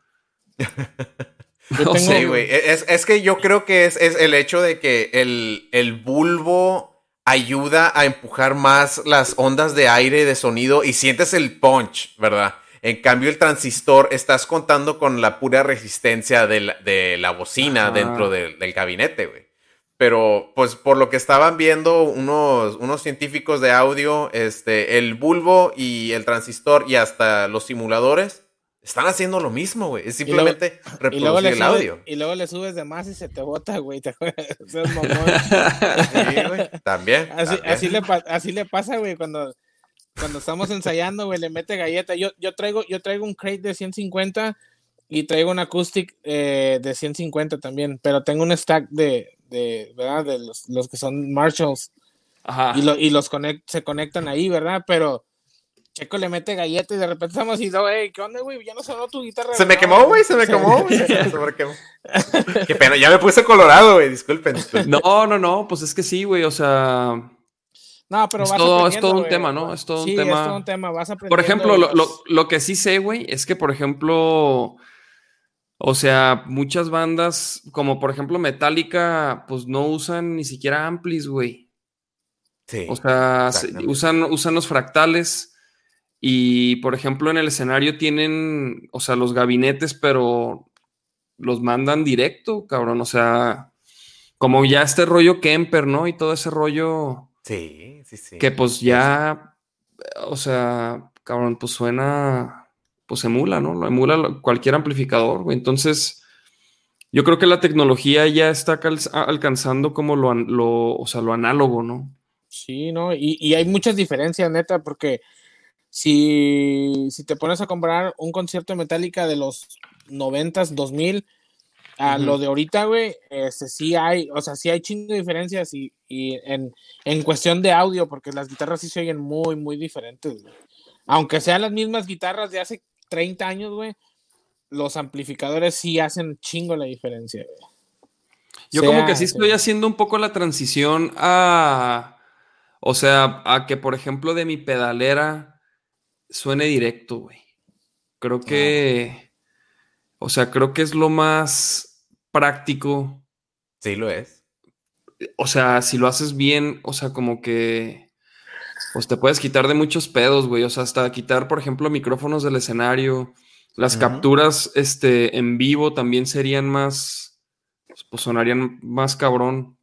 no sé, güey. Es, es, que yo creo que es, es el hecho de que el, el bulbo ayuda a empujar más las ondas de aire, de sonido y sientes el punch, ¿verdad? En cambio, el transistor, estás contando con la pura resistencia de la, bocina dentro del gabinete, güey. Pero, pues, por lo que estaban viendo unos, unos científicos de audio, este, el bulbo y el transistor y hasta los simuladores están haciendo lo mismo, güey. Es simplemente reproducir el audio. Y luego le subes de más y se te bota, güey. Te sí, güey. También. Así, le, así le pasa, güey, cuando, cuando estamos ensayando, güey, le mete galleta. Yo, yo, traigo, yo traigo un crate de 150 y traigo un acoustic eh, de 150 también, pero tengo un stack de, de ¿verdad? De los, los que son Marshalls. Ajá. Y, lo, y los conect, se conectan ahí, ¿verdad? Pero Checo le mete galleta y de repente estamos y hey, ¿qué onda, güey? Ya no sonó tu guitarra. Se me quemó, güey, se me quemó, güey. Qué pena, ya me puse colorado, güey, disculpen, No, no, no, pues es que sí, güey, o sea. No, pero es, todo, es todo un tema, ¿no? Es todo un tema. Es todo un tema, vas Por ejemplo, lo, lo, lo, que sí sé, güey, es que, por ejemplo, o sea, muchas bandas, como por ejemplo Metallica, pues no usan ni siquiera amplis, güey. Sí. O sea, usan, usan los fractales y, por ejemplo, en el escenario tienen, o sea, los gabinetes, pero los mandan directo, cabrón. O sea, como ya este rollo Kemper, ¿no? Y todo ese rollo. Sí, sí, sí. Que pues ya, o sea, cabrón, pues suena, pues emula, ¿no? Lo emula cualquier amplificador, güey. Entonces, yo creo que la tecnología ya está alcanzando como lo, lo, o sea, lo análogo, ¿no? Sí, ¿no? Y, y hay muchas diferencias, neta, porque si, si te pones a comparar un concierto de Metallica de los 90s, 2000 a lo de ahorita, güey, este, sí hay, o sea, sí hay chingo de diferencias y, y en, en, cuestión de audio, porque las guitarras sí se oyen muy, muy diferentes, Aunque sean las mismas guitarras de hace 30 años, güey, los amplificadores sí hacen chingo la diferencia, güey. Yo como que sí estoy haciendo un poco la transición a, o sea, a que, por ejemplo, de mi pedalera suene directo, güey. Creo que, o sea, creo que es lo más práctico. Sí, lo es. O sea, si lo haces bien, o sea, como que, pues te puedes quitar de muchos pedos, güey. O sea, hasta quitar, por ejemplo, micrófonos del escenario. Las capturas, este, en vivo también serían más, pues sonarían más cabrón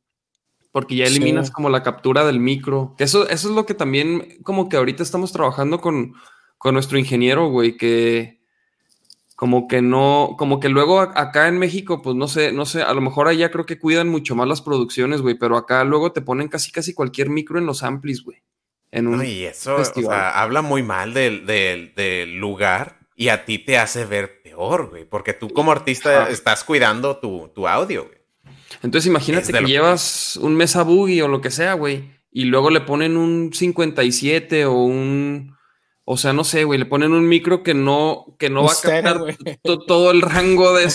porque ya eliminas como la captura del micro. Eso, eso es lo que también como que ahorita estamos trabajando con, con nuestro ingeniero, güey, que como que no, como que luego acá en México, pues no sé, no sé, a lo mejor allá creo que cuidan mucho más las producciones, güey, pero acá luego te ponen casi casi cualquier micro en los amplis, güey. En un y eso, o sea, habla muy mal del, del, lugar y a ti te hace ver peor, güey, porque tú como artista estás cuidando tu, tu audio, güey. Entonces imagínate que llevas un Mesa Boogie o lo que sea, güey, y luego le ponen un 57 o un... O sea, no sé, güey, le ponen un micro que no, que no va a captar todo el rango de,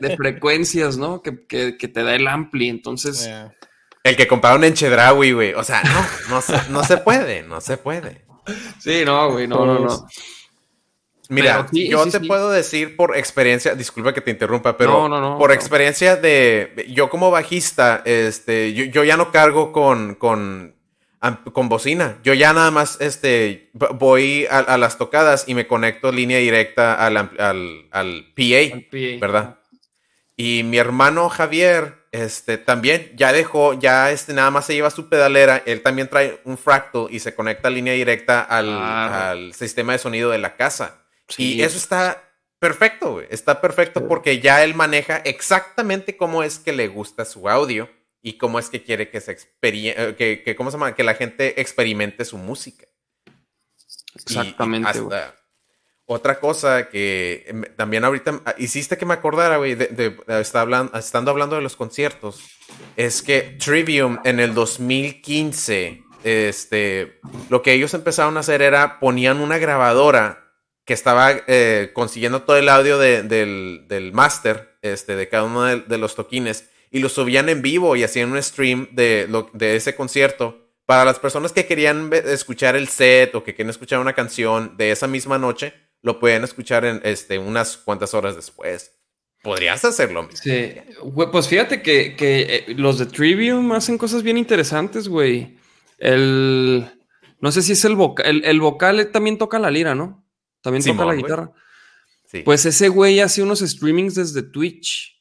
de, frecuencias, ¿no? Que, que, que, te da el ampli. Entonces, el que compraron en Chedraui, güey. O sea, no, no se, no se puede, no se puede. Sí, no, güey, no, no, no. Mira, yo te puedo decir por experiencia, disculpa que te interrumpa, pero por experiencia de yo como bajista, este, yo, ya no cargo con, con, con bocina. Yo ya nada más este, voy a, las tocadas y me conecto línea directa al, al, al PA, ¿verdad? Y mi hermano Javier, este, también ya dejó, ya este, nada más se lleva su pedalera, él también trae un fractal y se conecta línea directa al, sistema de sonido de la casa. Y eso está perfecto. Está perfecto porque ya él maneja exactamente cómo es que le gusta su audio y cómo es que quiere que se eh, que, ¿cómo se llama? Que la gente experimente su música. Exactamente. Otra cosa que em, también ahorita ah, hiciste que me acordara, güey, de, hablando, estando hablando de los conciertos, es que Trivium en el 2015, este, lo que ellos empezaron a hacer era ponían una grabadora que estaba eh, consiguiendo todo el audio del, del máster, este, de cada uno de, los toquines, y lo subían en vivo y hacían un stream de, de ese concierto. Para las personas que querían escuchar el set o que querían escuchar una canción de esa misma noche, lo pueden escuchar en este, unas cuantas horas después. Podrías hacerlo. Sí, pues fíjate que, eh, los de Trivium hacen cosas bien interesantes, güey. El. No sé si es el vocal. El, vocal también toca la lira, ¿no? También toca la guitarra. Sí. Pues ese güey hace unos streamings desde Twitch.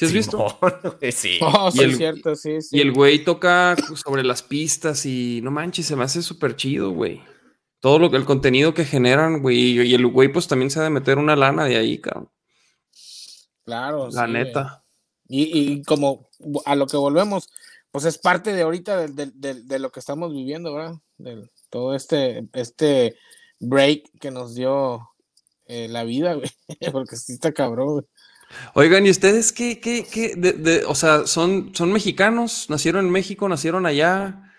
¿Sí has visto? sí. Oh, sí, cierto, sí, sí. Y el güey toca sobre las pistas y no manches, se me hace súper chido, güey todo lo, el contenido que generan, güey. Y el güey, pues también se ha de meter una lana de ahí, cabrón. Claro. La neta. Y, como a lo que volvemos, pues es parte de ahorita de, lo que estamos viviendo, ¿verdad? De todo este, este break que nos dio eh, la vida, güey. Porque sí está cabrón, güey. Oigan, ¿y ustedes qué, qué, qué, de, o sea, son, son mexicanos? ¿Nacieron en México? ¿Nacieron allá?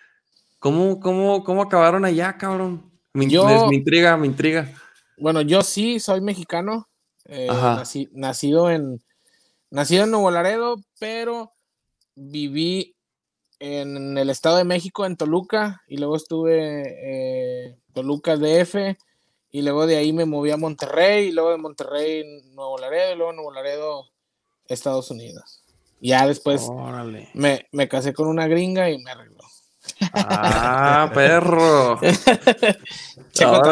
¿Cómo, cómo, cómo acabaron allá, cabrón? Me, yo, me intriga, me intriga. Bueno, yo sí soy mexicano. Eh, nacido en nacido en Nuevo Laredo, pero viví en el Estado de México, en Toluca, y luego estuve eh, Toluca DF, y luego de ahí me moví a Monterrey, y luego de Monterrey Nuevo Laredo, y luego Nuevo Laredo, Estados Unidos. Ya después me, me, casé con una gringa y me arregló. Ah, perro. yo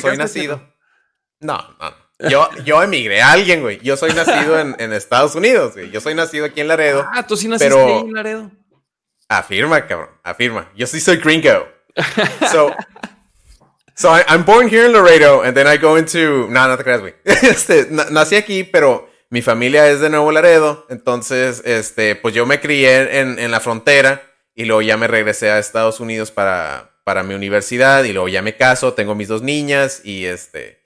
soy nacido. No, no. Yo, yo emigré a alguien, güey. Yo soy nacido en, en, Estados Unidos, güey. Yo soy nacido aquí en Laredo. Ah, tú sí naciste pero... en Laredo. Afirma, cabrón. Afirma. Yo sí soy gringo. So, so I'm born here in Laredo and then I go into. No, no te creas, güey. Este, nací aquí, pero mi familia es de Nuevo Laredo, entonces, este, pues yo me crié en, la frontera y luego ya me regresé a Estados Unidos para, para mi universidad y luego ya me caso, tengo mis dos niñas y este,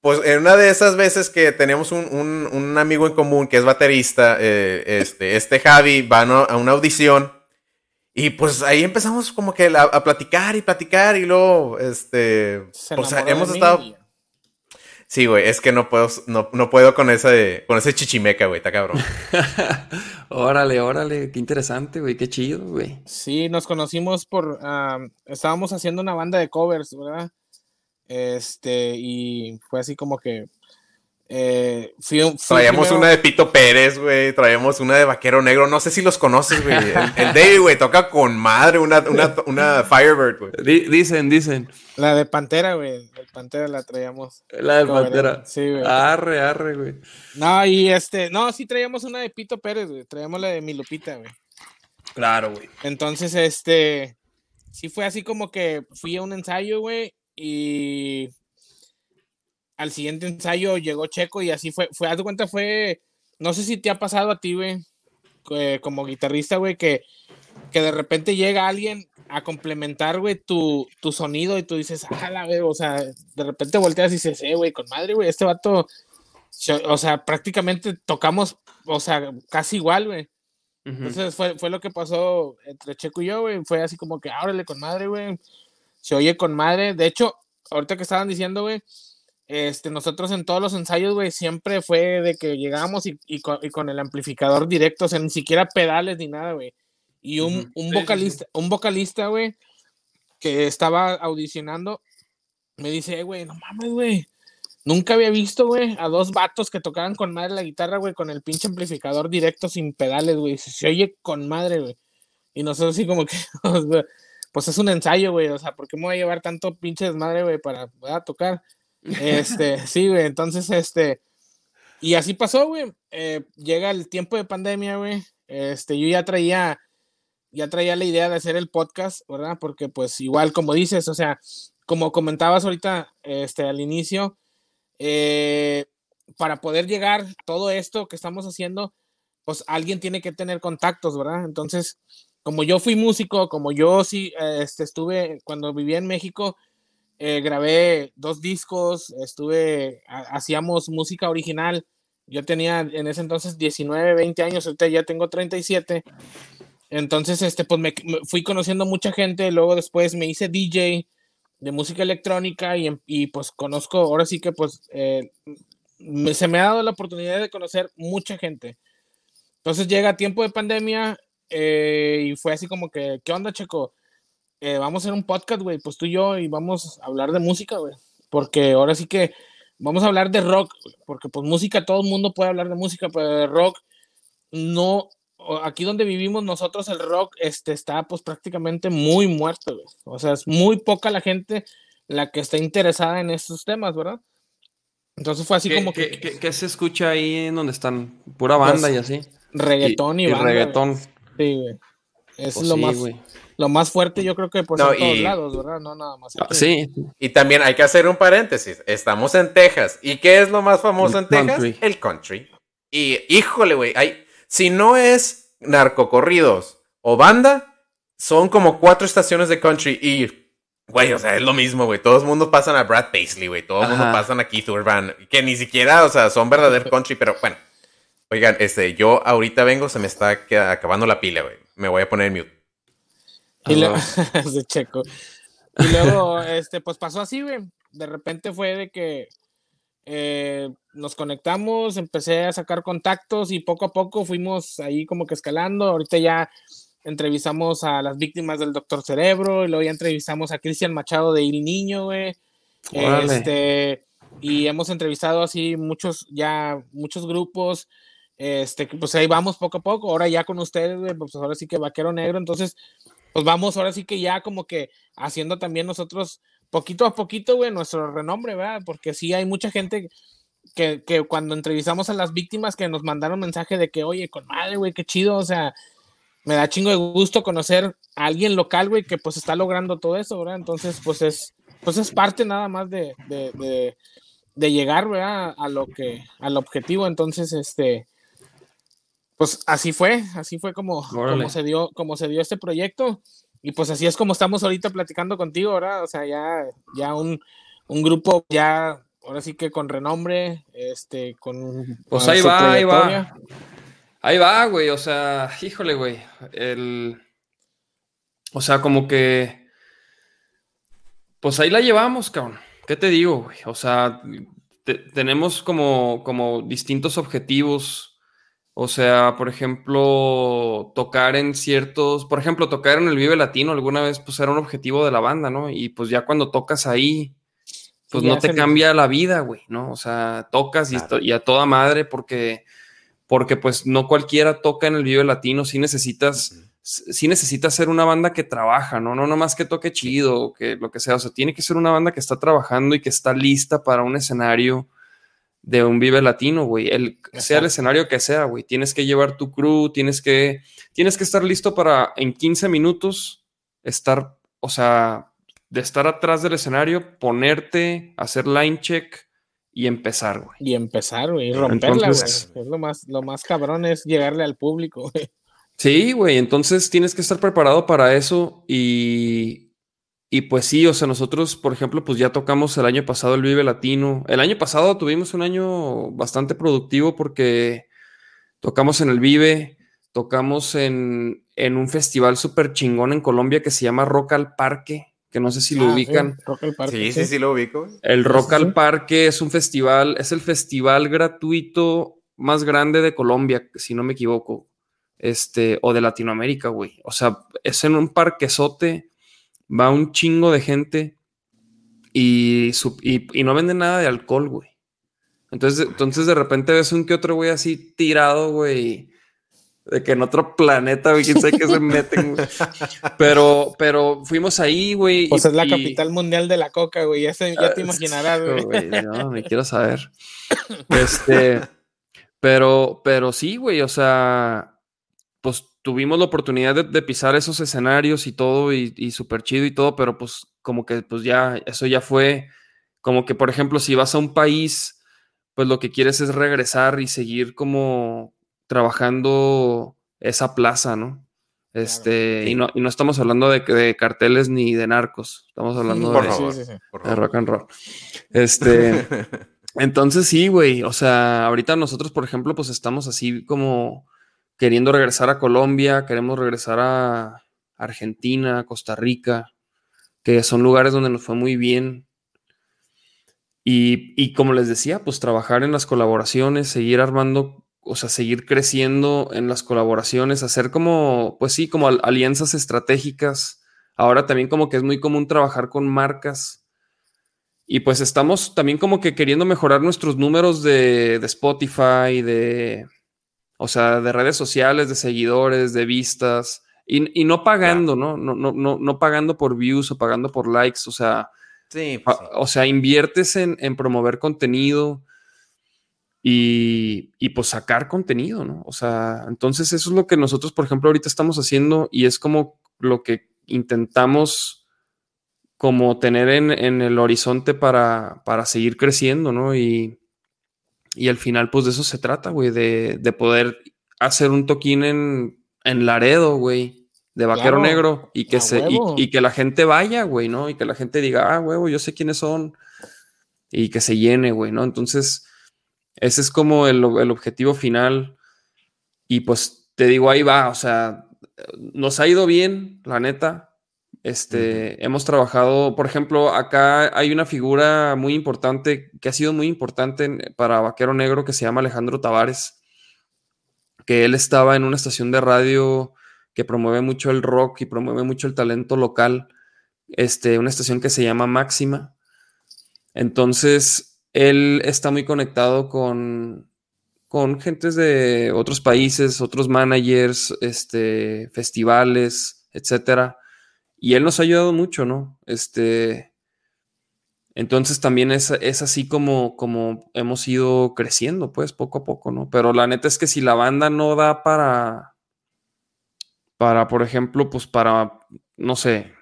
pues en una de esas veces que tenemos un, amigo en común que es baterista, eh, este, este Javi va a una audición y pues ahí empezamos como que a, platicar y platicar y luego, este, pues hemos estado... Sí, güey, es que no puedo, no, no puedo con ese, con ese chichimeca, güey, está cabrón. órale, órale, qué interesante, güey, qué chido, güey. Sí, nos conocimos por, estábamos haciendo una banda de covers, ¿verdad? Este, y fue así como que eh, traíamos una de Pito Pérez, güey. Traíamos una de Vaquero Negro. No sé si los conoces, güey. El, David, güey, toca con madre una, una, Firebird, güey. dicen, dicen. La de Pantera, güey. El Pantera la traíamos. La de Pantera. Sí, güey. Arre, arre, güey. No, y este, no, sí traíamos una de Pito Pérez, güey. Traíamos la de Milupita, güey. Claro, güey. Entonces, este, sí fue así como que fui a un ensayo, güey, y al siguiente ensayo llegó Checo y así fue, fue, haz de cuenta, fue, no sé si te ha pasado a ti, güey, como guitarrista, güey, que, que de repente llega alguien a complementar, güey, tu, tu sonido y tú dices, ah, güey, o sea, de repente volteas y dices, eh, güey, con madre, güey, este vato, o sea, prácticamente tocamos, o sea, casi igual, güey. Entonces fue, fue, lo que pasó entre Checo y yo, güey, fue así como que, ábrele con madre, güey, se oye con madre. De hecho, ahorita que estaban diciendo, güey, este, nosotros en todos los ensayos, güey, siempre fue de que llegábamos y, y, con, y, con, el amplificador directo, o sea, ni siquiera pedales ni nada, güey. Y un, un vocalista, un vocalista, güey, que estaba audicionando, me dice, eh, güey, no mames, güey. Nunca había visto, güey, a dos vatos que tocaban con madre la guitarra, güey, con el pinche amplificador directo sin pedales, güey. Se, oye con madre, güey. Y nosotros así como que, pues es un ensayo, güey. O sea, ¿por qué me voy a llevar tanto pinche desmadre, güey, para poder tocar? Este, sí, güey. Entonces, este, y así pasó, güey. Eh, llega el tiempo de pandemia, güey. Este, yo ya traía ya traía la idea de hacer el podcast, ¿verdad? Porque pues igual como dices, o sea, como comentabas ahorita este, al inicio, eh, para poder llegar todo esto que estamos haciendo, pues alguien tiene que tener contactos, ¿verdad? Entonces, como yo fui músico, como yo sí este, estuve, cuando vivía en México, eh, grabé dos discos, estuve, hacíamos música original. Yo tenía en ese entonces 19, 20 años, ahorita ya tengo 37. Entonces, este, pues me, fui conociendo mucha gente, luego después me hice DJ de música electrónica y, y pues conozco, ahora sí que pues eh, se me ha dado la oportunidad de conocer mucha gente. Entonces llega tiempo de pandemia eh, y fue así como que, ¿qué onda, Checo? Eh, vamos a hacer un podcast, güey, pues tú y yo, y vamos a hablar de música, güey. Porque ahora sí que vamos a hablar de rock, porque pues música, todo el mundo puede hablar de música, pero de rock no aquí donde vivimos nosotros el rock este, está pues prácticamente muy muerto, güey. O sea, es muy poca la gente la que está interesada en estos temas, ¿verdad? Entonces fue así como que... ¿qué, se escucha ahí en donde están? Pura banda pues, y así. Reggaetón y, y, reggaetón. Sí, güey. Es pues lo, más, lo más fuerte yo creo que por todos lados, ¿verdad? No nada más. Ah, sí. Y también hay que hacer un paréntesis. Estamos en Texas. ¿Y qué es lo más famoso en Texas? El country. Y híjole, güey, hay si no es narcocorridos o banda, son como cuatro estaciones de country y, güey, o sea, es lo mismo, güey. Todos el mundo pasan a Brad Paisley, güey. Todos el mundo pasan a Keith Urban, que ni siquiera, o sea, son verdadero country, pero bueno. Oigan, este, yo ahorita vengo, se me está acabando la pila, güey. Me voy a poner mute. Y luego, checo. Y luego, este, pues pasó así, güey. De repente fue de que eh, nos conectamos, empecé a sacar contactos y poco a poco fuimos ahí como que escalando. Ahorita ya entrevistamos a las víctimas del Doctor Cerebro y luego ya entrevistamos a Cristian Machado de Il Niño, güey. Este, y hemos entrevistado así muchos, ya muchos grupos. Este, pues ahí vamos poco a poco. Ahora ya con ustedes, pues ahora sí que Vaquero Negro. Entonces, pues vamos ahora sí que ya como que haciendo también nosotros poquito a poquito, güey, nuestro renombre, ¿verdad? Porque sí hay mucha gente que, que, cuando entrevistamos a las víctimas que nos mandaron mensaje de que, oye, con madre, güey, qué chido, o sea, me da chingo de gusto conocer a alguien local, güey, que pues está logrando todo eso, ¿verdad? Entonces, pues es, pues es parte nada más de, de, de, de llegar, ¿verdad? A lo que, al objetivo, entonces, este, pues así fue, así fue como, como se dio, como se dio este proyecto. Y pues así es como estamos ahorita platicando contigo, ¿verdad? O sea, ya, ya un, un grupo ya, ahora sí que con renombre, este, con... Pues ahí va, ahí va. Ahí va, güey, o sea, híjole, güey. El... O sea, como que... Pues ahí la llevamos, cabrón. ¿Qué te digo, güey? O sea, tenemos como, como distintos objetivos o sea, por ejemplo, tocar en ciertos, por ejemplo, tocar en el Vive Latino alguna vez, pues era un objetivo de la banda, ¿no? Y pues ya cuando tocas ahí, pues no te cambia la vida, güey, ¿no? O sea, tocas y, a toda madre porque, porque pues no cualquiera toca en el Vive Latino, sí necesitas, sí necesitas ser una banda que trabaja, ¿no? No nomás que toque chido, que lo que sea, o sea, tiene que ser una banda que está trabajando y que está lista para un escenario de un Vive Latino, güey. El, sea el escenario que sea, güey. Tienes que llevar tu crew, tienes que, tienes que estar listo para en 15 minutos estar, o sea, de estar atrás del escenario, ponerte, hacer line check y empezar, güey. Y empezar, güey, y romperla, güey. Es lo más, lo más cabrón es llegarle al público, güey. Sí, güey, entonces tienes que estar preparado para eso y, y pues sí, o sea, nosotros, por ejemplo, pues ya tocamos el año pasado el Vive Latino. El año pasado tuvimos un año bastante productivo porque tocamos en el Vive, tocamos en, en un festival súper chingón en Colombia que se llama Rock al Parque, que no sé si lo ah, ubican. Sí, sí, sí, lo ubico. El Rock al Parque es un festival, es el festival gratuito más grande de Colombia, si no me equivoco, este, o de Latinoamérica, güey. O sea, es en un parquezote, va un chingo de gente y, y, no vende nada de alcohol, güey. Entonces, entonces de repente ves un que otro güey así tirado, güey de que en otro planeta, güey, quién sabe qué se meten, güey. Pero, pero fuimos ahí, güey. Pues es la capital mundial de la coca, güey. Ya, te ah, imaginarás, güey. No, me quiero saber. Este, pero, pero sí, güey, o sea, pues tuvimos la oportunidad de, pisar esos escenarios y todo, y, y súper chido y todo, pero pues como que, pues ya, eso ya fue, como que, por ejemplo, si vas a un país, pues lo que quieres es regresar y seguir como trabajando esa plaza, ¿no? Este, y, no, y no estamos hablando de, carteles ni de narcos, estamos hablando de, rock and roll. Este, entonces sí, güey, o sea, ahorita nosotros, por ejemplo, pues estamos así como queriendo regresar a Colombia, queremos regresar a Argentina, Costa Rica, que son lugares donde nos fue muy bien. Y, y como les decía, pues trabajar en las colaboraciones, seguir armando o sea, seguir creciendo en las colaboraciones, hacer como, pues sí, como alianzas estratégicas. Ahora también como que es muy común trabajar con marcas. Y pues estamos también como que queriendo mejorar nuestros números de, Spotify, de, o sea, de redes sociales, de seguidores, de vistas. Y, no pagando, ¿no? No, ¿no? no, no, pagando por views o pagando por likes. O sea, sí, pues o sea, inviertes en, en promover contenido y, pues sacar contenido, ¿no? O sea, entonces eso es lo que nosotros, por ejemplo, ahorita estamos haciendo y es como lo que intentamos como tener en, el horizonte para, para, seguir creciendo, ¿no? Y, al final, pues de eso se trata, güey, de, poder hacer un toquín en, en Laredo, güey, de Vaquero Negro y que, se, y, que la gente vaya, güey, ¿no? Y que la gente diga, ah, huevo, yo sé quiénes son y que se llene, güey, ¿no? Entonces ese es como el, objetivo final. Y pues te digo, ahí va, o sea, nos ha ido bien, la neta. Este, hemos trabajado, por ejemplo, acá hay una figura muy importante que ha sido muy importante para Vaquero Negro que se llama Alejandro Tavares, que él estaba en una estación de radio que promueve mucho el rock y promueve mucho el talento local, este, una estación que se llama Máxima. Entonces, él está muy conectado con, con gentes de otros países, otros managers, este, festivales, etcétera. Y él nos ha ayudado mucho, ¿no? Este, entonces también es, es, así como, como hemos ido creciendo, pues, poco a poco, ¿no? Pero la neta es que si la banda no da para, para, por ejemplo, pues para, no sé,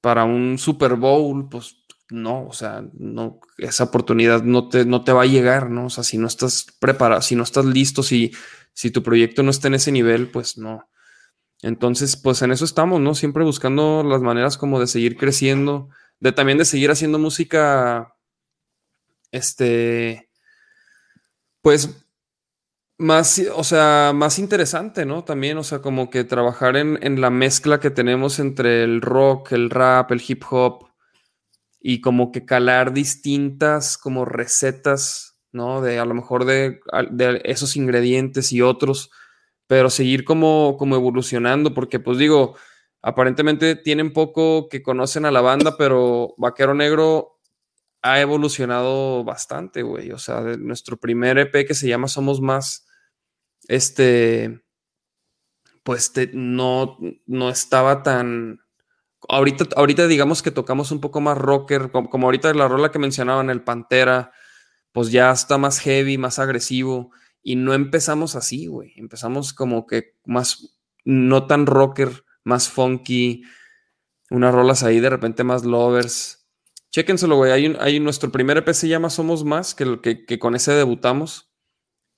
para un Super Bowl, pues no, o sea, no, esa oportunidad no te, no te va a llegar, ¿no? O sea, si no estás preparado, si no estás listo, si, si tu proyecto no está en ese nivel, pues no. Entonces, pues en eso estamos, ¿no? Siempre buscando las maneras como de seguir creciendo, de también de seguir haciendo música, este, pues más, o sea, más interesante, ¿no? También, o sea, como que trabajar en, en la mezcla que tenemos entre el rock, el rap, el hip hop, y como que calar distintas como recetas, ¿no? De a lo mejor de, esos ingredientes y otros, pero seguir como, como evolucionando, porque pues digo, aparentemente tienen poco que conocen a la banda, pero Vaquero Negro ha evolucionado bastante, güey. O sea, de nuestro primer EP que se llama Somos Más, este, pues no, no estaba tan, ahorita, ahorita digamos que tocamos un poco más rocker, como, ahorita la rola que mencionaban, el Pantera, pues ya está más heavy, más agresivo. Y no empezamos así, güey. Empezamos como que más, no tan rocker, más funky, unas rolas ahí de repente más lovers. Chéquenselo, güey. Hay, hay nuestro primer EP se llama Somos Más, que, que, que con ese debutamos.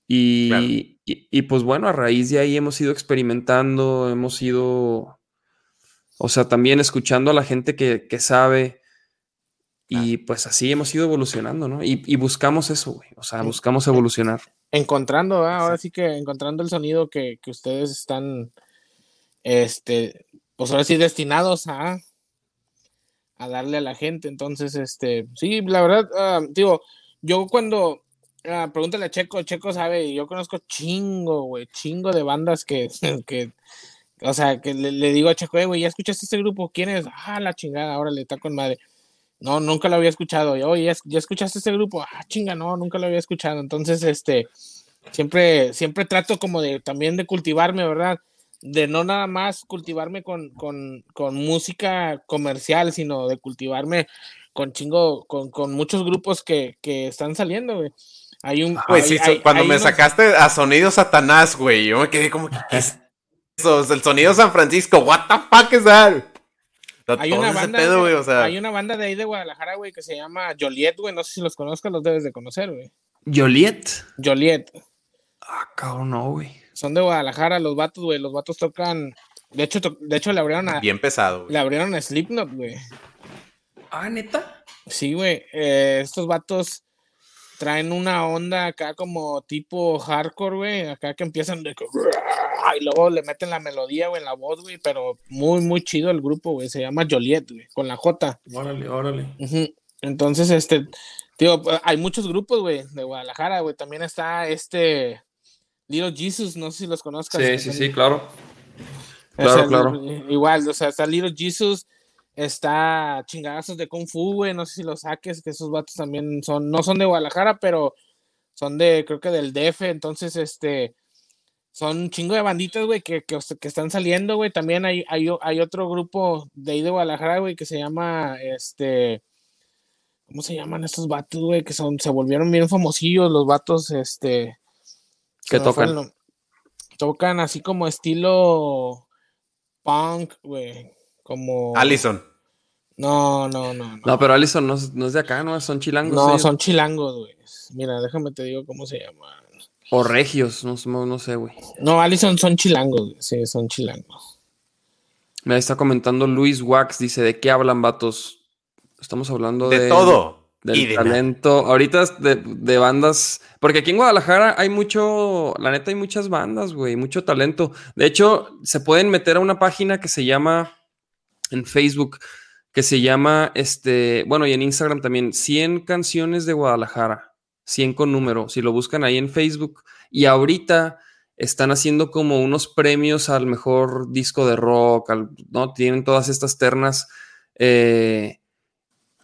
Y, y, pues bueno, a raíz de ahí hemos ido experimentando, hemos ido, o sea, también escuchando a la gente que, que sabe. Y pues así hemos ido evolucionando, ¿no? Y, y buscamos eso, güey. O sea, buscamos evolucionar. Encontrando, ahora sí que encontrando el sonido que, que ustedes están, este, pues ahora sí destinados a, a darle a la gente. Entonces, este, sí, la verdad, ah, digo, yo cuando, ah, pregúntale a Checo, Checo sabe, yo conozco chingo, güey, chingo de bandas que, que o sea, que le, digo a Checo, eh, güey, ¿ya escuchaste este grupo? ¿Quién es? Ah, la chingada, ahora le está con madre. No, nunca lo había escuchado. Yo, oye, ¿ya, escuchaste este grupo? Ah, chinga, no, nunca lo había escuchado. Entonces, este, siempre, siempre trato como de también de cultivarme, ¿verdad? De no nada más cultivarme con, con, con música comercial, sino de cultivarme con chingo, con, con muchos grupos que, que están saliendo, güey. Hay un. Pues sí, cuando me sacaste a Sonido Satanás, güey, yo me quedé como, ¿qué es eso? El sonido San Francisco, ¿what the fuck is that? Hay una, banda, hay una banda de ahí de Guadalajara, güey, que se llama Joliet, güey. No sé si los conozcas, los debes de conocer, güey. ¿Joliet? Joliet. Ah, cabrón, no, güey. Son de Guadalajara, los vatos, güey. Los vatos tocan. De hecho, de hecho le abrieron a. Bien pesado, güey. Le abrieron a Slipknot, güey. Ah, neta. Sí, güey. Eh, estos vatos traen una onda acá como tipo hardcore, güey. Acá que empiezan de y luego le meten la melodía, güey, en la voz, güey, pero muy, muy chido el grupo, güey, se llama Joliet, güey, con la J. Órale, órale. Entonces, este, digo, hay muchos grupos, güey, de Guadalajara, güey, también está este Little Jesus, no sé si los conozcas. Sí, sí, sí, claro. Claro, claro. Igual, o sea, está Little Jesus, está chingadazos de Kung Fu, güey, no sé si los saques, que esos vatos también son, no son de Guadalajara, pero son de, creo que del DF, entonces, este, son un chingo de banditas, güey, que, que, están saliendo, güey. También hay, hay, hay, otro grupo de ahí de Guadalajara, güey, que se llama, este, ¿cómo se llaman estos vatos, güey? Que son, se volvieron bien famosillos los vatos, este. Que tocan. tocan así como estilo punk, güey. Como. Allison. No, no, no, no. pero Allison no, no, es de acá, ¿no? Son chilangos. No, son chilangos, güey. Mira, déjame te digo cómo se llama. O regios, no, no sé, güey. No, Allison son chilangos, sí, son chilangos. Me está comentando Luis Wax, dice, ¿de qué hablan, vatos? Estamos hablando de... De todo. Del talento. Ahorita de, de, bandas. Porque aquí en Guadalajara hay mucho. La neta, hay muchas bandas, güey. Mucho talento. De hecho, se pueden meter a una página que se llama. En Facebook. Que se llama. Este. Bueno, y en Instagram también. 100 canciones de Guadalajara. 100 con número, si lo buscan ahí en Facebook. Y ahorita están haciendo como unos premios al mejor disco de rock, ¿no? Tienen todas estas ternas. Eh,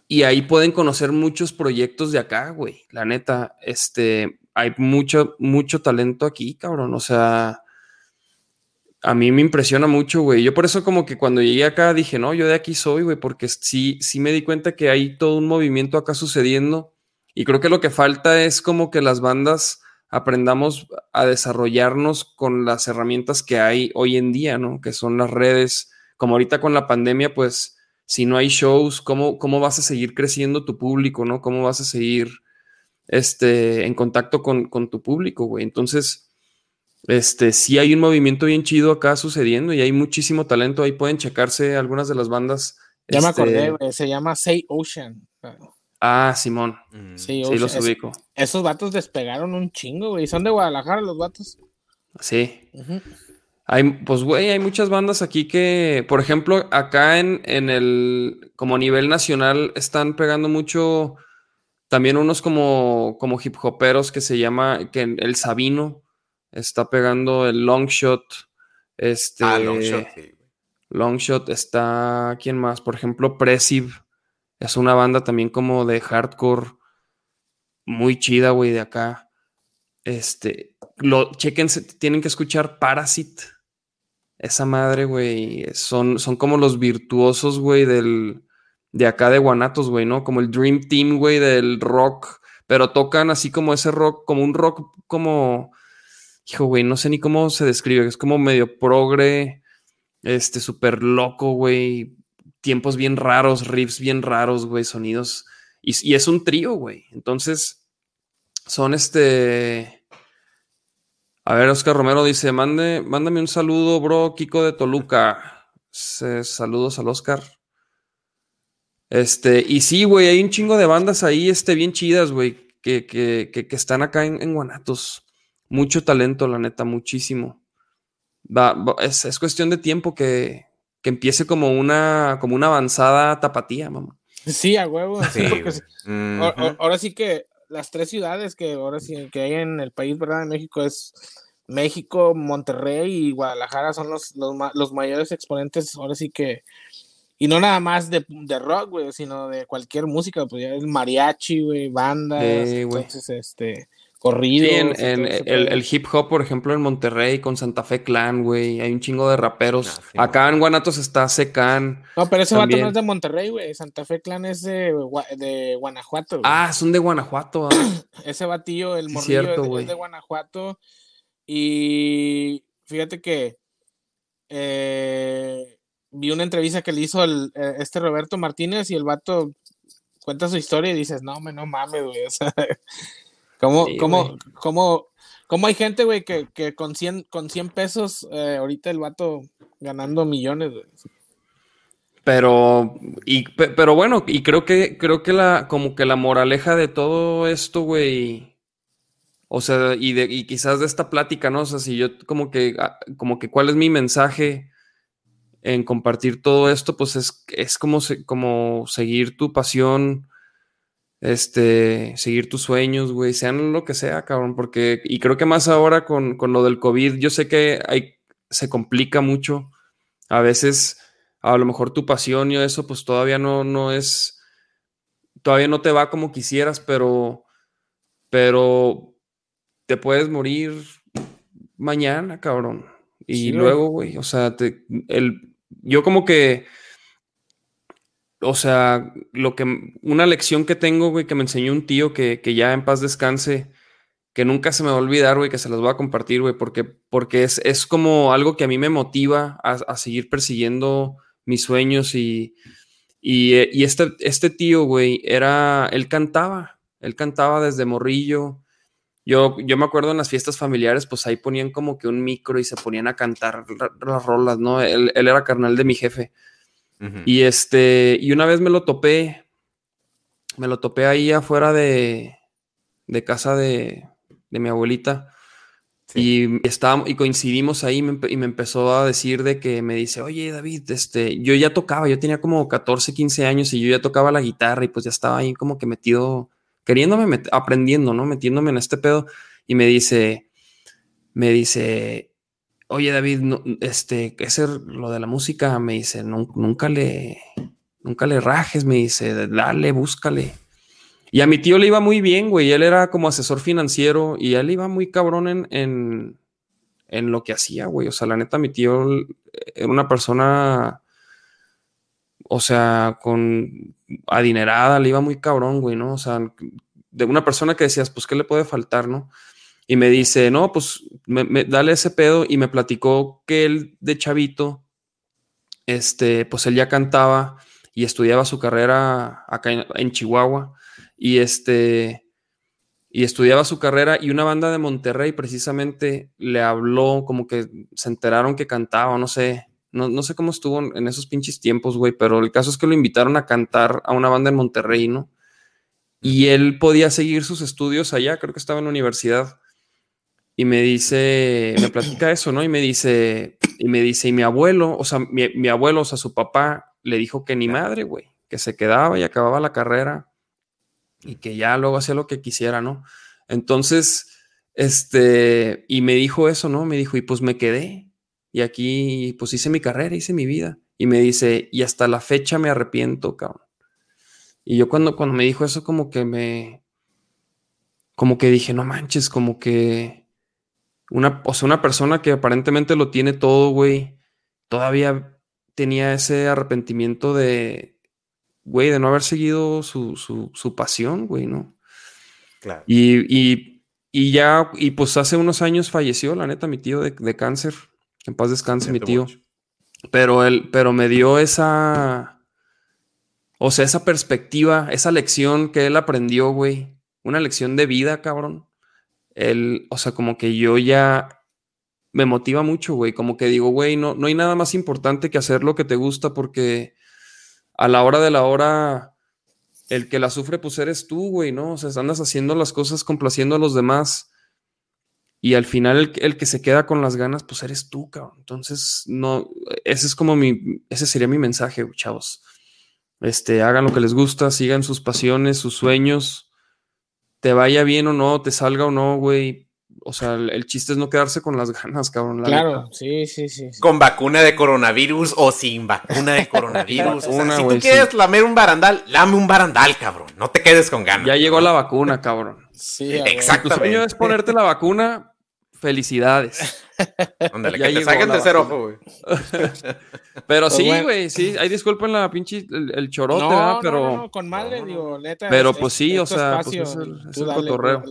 y ahí pueden conocer muchos proyectos de acá, güey. La neta, este, hay mucho, mucho talento aquí, cabrón. O sea, a mí me impresiona mucho, güey. Yo por eso como que cuando llegué acá dije, no, yo de aquí soy, güey, porque sí, sí me di cuenta que hay todo un movimiento acá sucediendo y creo que lo que falta es como que las bandas aprendamos a desarrollarnos con las herramientas que hay hoy en día, ¿no? Que son las redes. Como ahorita con la pandemia, pues si no hay shows, ¿cómo, cómo vas a seguir creciendo tu público, ¿no? ¿Cómo vas a seguir este, en contacto con, tu público, güey? Entonces, este, sí hay un movimiento bien chido acá sucediendo y hay muchísimo talento. Ahí pueden checarse algunas de las bandas. Ya me acordé, este se llama Say Ocean. Ah, Simón. Mm. Sí, los ubico. esos vatos despegaron un chingo, güey. Son de Guadalajara los vatos. Sí. Hay, pues, güey, hay muchas bandas aquí que, por ejemplo, acá en, en el, como nivel nacional, están pegando mucho también unos como, como hip hoperos que se llama, que el Sabino está pegando el Long Shot. Este, ah, Long Shot, sí. Long Shot está, ¿quién más? Por ejemplo, Presive es una banda también como de hardcore muy chida, güey, de acá. Este, lo, chequense, tienen que escuchar Parasite. Esa madre, güey, son, son como los virtuosos, güey, del, de acá de Guanatos, güey, ¿no? Como el Dream Team, güey, del rock, pero tocan así como ese rock, como un rock como, hijo, güey, no sé ni cómo se describe, es como medio progre, este, súper loco, güey, tiempos bien raros, riffs bien raros, güey, sonidos. Y, es un trío, güey. Entonces, son este. A ver, Oscar Romero dice, Mande, mándame un saludo, bro, Kiko de Toluca. saludos al Oscar. Este, y sí, güey, hay un chingo de bandas ahí, este, bien chidas, güey, que, que, que, están acá en, Guanatos. Mucho talento, la neta, muchísimo. Va, es, cuestión de tiempo que, que, empiece como una, como una avanzada tapatía, mamá. Sí, a huevo. Sí, ahora sí que las tres ciudades que ahora sí que hay en el país, ¿verdad? En México es México, Monterrey y Guadalajara son los, los, mayores exponentes, ahora sí que, y no nada más de, de rock, güey, sino de cualquier música, pues ya es mariachi, güey, bandas, entonces, este, corridos. en, el, hip hop, por ejemplo, en Monterrey con Santa Fe Clan, güey, hay un chingo de raperos. Ah, Acá en Guanatos está Secan. No, pero ese vato no es de Monterrey, güey. Santa Fe Clan es de, de Guanajuato. Ah, son de Guanajuato. Ah. ese batillo, el morrillo es, de Guanajuato. Y fíjate que eh, vi una entrevista que le hizo el, eh, este Roberto Martínez y el vato cuenta su historia y dices, no, me no mames, güey. O sea, ¿Cómo, cómo, cómo, cómo, hay gente, güey, que, que, con 100, con 100 pesos, eh, ahorita el vato ganando millones, güey? Pero, y, pero bueno, y creo que, creo que la, como que la moraleja de todo esto, güey, o sea, y, de, y quizás de esta plática, ¿no? O sea, si yo como que, ah, como que cuál es mi mensaje en compartir todo esto, pues es, es como, como seguir tu pasión, este, seguir tus sueños, güey, sean lo que sea, cabrón, porque, y creo que más ahora con, lo del COVID, yo sé que hay, se complica mucho, a veces, a lo mejor tu pasión y eso, pues todavía no, no es, todavía no te va como quisieras, pero, pero te puedes morir mañana, cabrón. Y luego, güey, o sea, el, yo como que o sea, lo que, una lección que tengo, güey, que me enseñó un tío que, ya en paz descanse, que nunca se me va a olvidar, güey, que se las voy a compartir, güey, porque, porque es, es, como algo que a mí me motiva a, seguir persiguiendo mis sueños y, y, eh, este, este tío, güey, era, él cantaba, él cantaba desde morrillo. Yo, yo me acuerdo en las fiestas familiares, pues ahí ponían como que un micro y se ponían a cantar las rolas, ¿no? Él, él era carnal de mi jefe. Y este, y una vez me lo topé, me lo topé ahí afuera de, de casa de, de, mi abuelita. Y, estábamos, y coincidimos ahí y me empezó a decir de que me dice, oye David, este, yo ya tocaba, yo tenía como 14, 15 años y yo ya tocaba la guitarra y pues ya estaba ahí como que metido, queriéndome, aprendiendo, ¿no? Metiéndome en este pedo. Y me dice, me dice, oye David, este, ese, lo de la música, me dice, nunca le, nunca le rajes, me dice, dale, búscale. Y a mi tío le iba muy bien, güey, él era como asesor financiero y él iba muy cabrón en, en, en lo que hacía, güey. O sea, la neta, mi tío era una persona, o sea, con adinerada, le iba muy cabrón, güey, ¿no? O sea, de una persona que decías, pues, ¿qué le puede faltar, no? Y me dice, no, pues me, dale ese pedo y me platicó que él de chavito, este, pues él ya cantaba y estudiaba su carrera acá en, Chihuahua y este, y estudiaba su carrera y una banda de Monterrey precisamente le habló como que se enteraron que cantaba, no sé, no, no sé cómo estuvo en esos pinches tiempos, güey, pero el caso es que lo invitaron a cantar a una banda en Monterrey, ¿no? Y él podía seguir sus estudios allá, creo que estaba en la universidad y me dice, me platica eso, ¿no? Y me dice, y me dice, y mi abuelo, o sea, mi, abuelo, o sea, su papá le dijo que ni madre, güey, que se quedaba y acababa la carrera y que ya luego hacía lo que quisiera, ¿no? Entonces, este, y me dijo eso, ¿no? Me dijo, y pues me quedé y aquí, pues hice mi carrera, hice mi vida. Y me dice, y hasta la fecha me arrepiento, cabrón. Y yo cuando, cuando me dijo eso, como que me, como que dije, no manches, como que una, o sea, una persona que aparentemente lo tiene todo, güey, todavía tenía ese arrepentimiento de, güey, de no haber seguido su, su, pasión, güey, ¿no? Claro. Y, ya, y pues hace unos años falleció, la neta, mi tío de, cáncer. En paz descanse, mi tío. Pero él, pero me dio esa, o sea, esa perspectiva, esa lección que él aprendió, güey. Una lección de vida, cabrón o sea, como que yo ya me motiva mucho, güey. Como que digo, güey, no, no hay nada más importante que hacer lo que te gusta porque a la hora de la hora, el que la sufre, pues eres tú, güey, ¿no? O sea, andas haciendo las cosas complaciendo a los demás. Y al final el, el, que se queda con las ganas, pues eres tú, cabrón. Entonces, no, ese es como mi, ese sería mi mensaje, chavos. Este, hagan lo que les gusta, sigan sus pasiones, sus sueños, te vaya bien o no, te salga o no, güey. O sea, el, chiste es no quedarse con las ganas, cabrón. claro, sí, sí, sí, Con vacuna de coronavirus o sin vacuna de coronavirus. o sea, si tú quieres lamer un barandal, lame un barandal, cabrón. No te quedes con ganas. Ya llegó la vacuna, cabrón. Sí, exacto. Tu sueño es ponerte la vacuna. Felicidades. Ándale, que te saquen de cero ojo, güey. pero pues sí, güey, sí. Ahí disculpen la pinche el, chorote, no, Pero. No, con madre, digo, neta. Pero pues sí, o sea, pues es el, es cotorreo.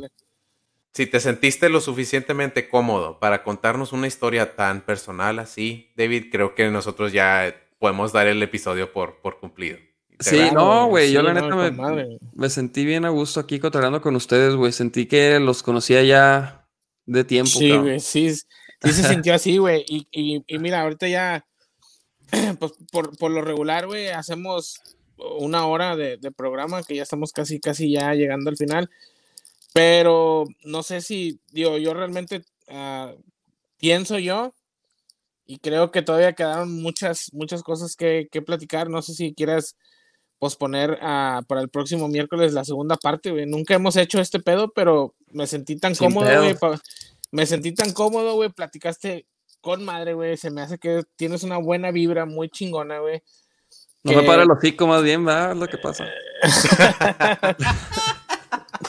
Si te sentiste lo suficientemente cómodo para contarnos una historia tan personal así, David, creo que nosotros ya podemos dar el episodio por, por cumplido. Sí, no, güey, yo la neta me, me, sentí bien a gusto aquí cotorreando con ustedes, güey. Sentí que los conocía ya de tiempo. Sí, güey, sí, sí se sintió así, güey. Y, y, y, mira, ahorita ya, pues por, por lo regular, güey, hacemos una hora de, de, programa que ya estamos casi, casi ya llegando al final. Pero no sé si, digo, yo realmente uh, pienso yo y creo que todavía quedaron muchas, muchas cosas que, que platicar. No sé si quieras posponer uh, para el próximo miércoles la segunda parte, güey. Nunca hemos hecho este pedo, pero me sentí tan cómodo, güey. Me sentí tan cómodo, güey. Platicaste con madre, güey. Se me hace que tienes una buena vibra, muy chingona, güey. No me para el hocico más bien, ¿verdad? Lo que pasa.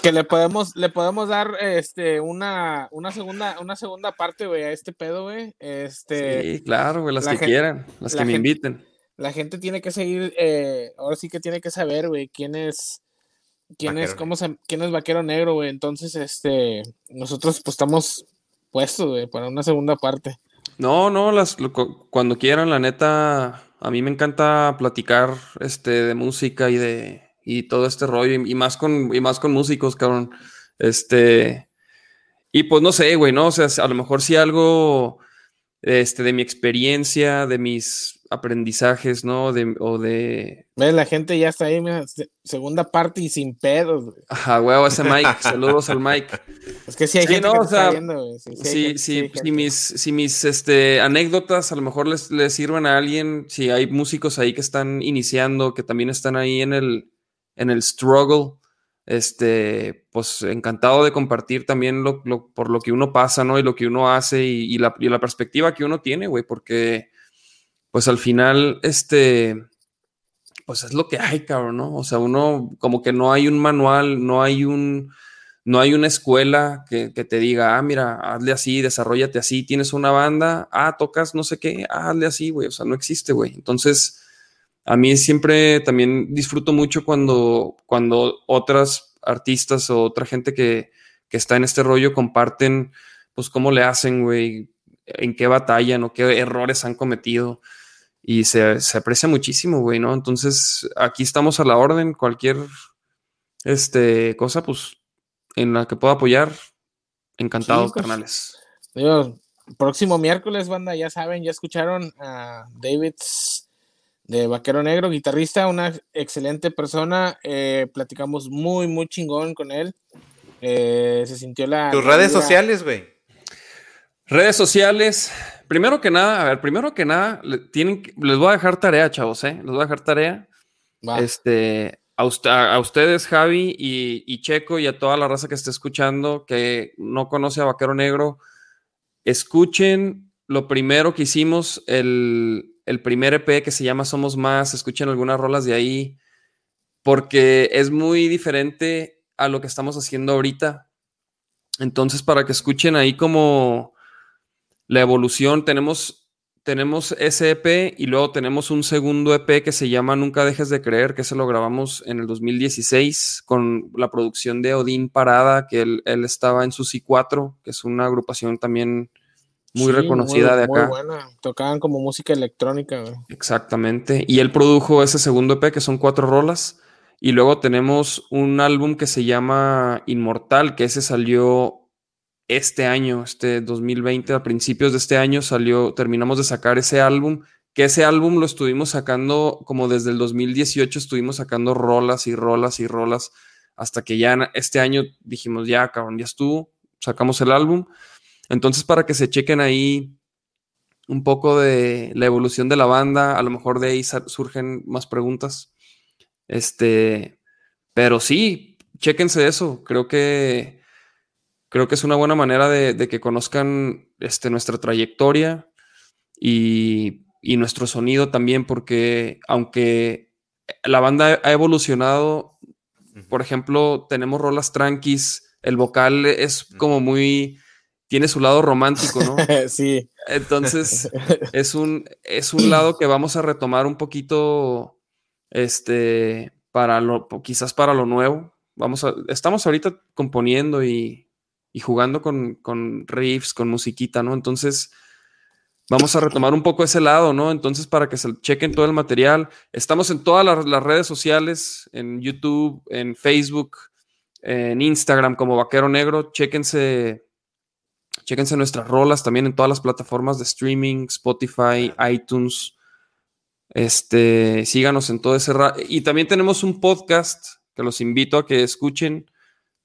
que le podemos, le podemos dar este una, una segunda, una segunda parte, güey, a este pedo, güey. Este, sí, claro, güey, las que quieran, las que me inviten la gente tiene que seguir, eh, ahora sí que tiene que saber, güey, quién es, quién es, cómo se, quién es Vaquero Negro, güey. Entonces, este, nosotros pues estamos puestos, güey, para una segunda parte. No, no, las, cuando quieran, la neta, a mí me encanta platicar, este, de música y de, y todo este rollo, y, más con, y más con músicos, cabrón. Este, y pues no sé, güey, ¿no? O sea, a lo mejor si algo, este, de mi experiencia, de mis aprendizajes, ¿no? De, o de... La gente ya está ahí, mira, segunda parte y sin pedos. Ajá, huevo, ese Mike, saludos al Mike. Es que sí hay gente que está viendo, Sí, sí, si mis, si mis este, anécdotas a lo mejor les, les sirven a alguien, si hay músicos ahí que están iniciando, que también están ahí en el, en el struggle, este, pues encantado de compartir también lo, por lo que uno pasa, ¿no? Y lo que uno hace y, y, la, y la perspectiva que uno tiene, güey, porque pues al final, este, pues es lo que hay, cabrón, ¿no? O sea, uno como que no hay un manual, no hay un, no hay una escuela que, te diga, ah, mira, hazle así, desarrollate así, tienes una banda, ah, tocas no sé qué, ah, hazle así, güey, o sea, no existe, güey. Entonces, a mí siempre también disfruto mucho cuando, cuando otras artistas o otra gente que, que está en este rollo comparten, pues, cómo le hacen, güey, en qué batallan o qué errores han cometido y se, aprecia muchísimo, güey, ¿no? Entonces, aquí estamos a la orden, cualquier este, cosa, pues, en la que pueda apoyar, encantados, pues, carnales. próximo miércoles, banda, ya saben, ya escucharon a David de Vaquero Negro, guitarrista, una excelente persona, eh, platicamos muy, muy chingón con él. Eh, se sintió la... Tus redes sociales, güey. Redes sociales, primero que nada, a ver, primero que nada, tienen, les voy a dejar tarea, chavos, ¿eh? Les voy a dejar tarea. Este, a, a, ustedes, Javi y, Checo, y a toda la raza que esté escuchando, que no conoce a Vaquero Negro, escuchen lo primero que hicimos, el, el primer EP que se llama Somos Más, escuchen algunas rolas de ahí, porque es muy diferente a lo que estamos haciendo ahorita. Entonces, para que escuchen ahí como la evolución, tenemos, tenemos ese EP y luego tenemos un segundo EP que se llama Nunca dejes de creer, que se lo grabamos en el 2016 con la producción de Odín Parada, que él, estaba en su C4, que es una agrupación también muy reconocida de acá. Muy buena. Tocaban como música electrónica. Exactamente. Y él produjo ese segundo EP, que son cuatro rolas. Y luego tenemos un álbum que se llama Inmortal, que ese salió este año, este 2020, a principios de este año salió, terminamos de sacar ese álbum, que ese álbum lo estuvimos sacando como desde el 2018, estuvimos sacando rolas y rolas y rolas, hasta que ya este año dijimos, ya, cabrón, ya estuvo, sacamos el álbum. Entonces, para que se chequen ahí un poco de la evolución de la banda, a lo mejor de ahí surgen más preguntas. Este, pero sí, chéquense eso, creo que creo que es una buena manera de, que conozcan este, nuestra trayectoria y, nuestro sonido también, porque aunque la banda ha evolucionado, por ejemplo, tenemos rolas tranquis, el vocal es como muy, tiene su lado romántico, ¿no? sí. Entonces, es un, es un lado que vamos a retomar un poquito, este, para lo, quizás para lo nuevo. Vamos a, estamos ahorita componiendo y, y jugando con, con riffs, con musiquita, ¿no? Entonces, vamos a retomar un poco ese lado, ¿no? Entonces, para que se chequen todo el material, estamos en todas las, redes sociales, en YouTube, en Facebook, en Instagram como Vaquero Negro, chéquense, chéquense nuestras rolas también en todas las plataformas de streaming, Spotify, iTunes. Este, síganos en todo ese y también tenemos un podcast que los invito a que escuchen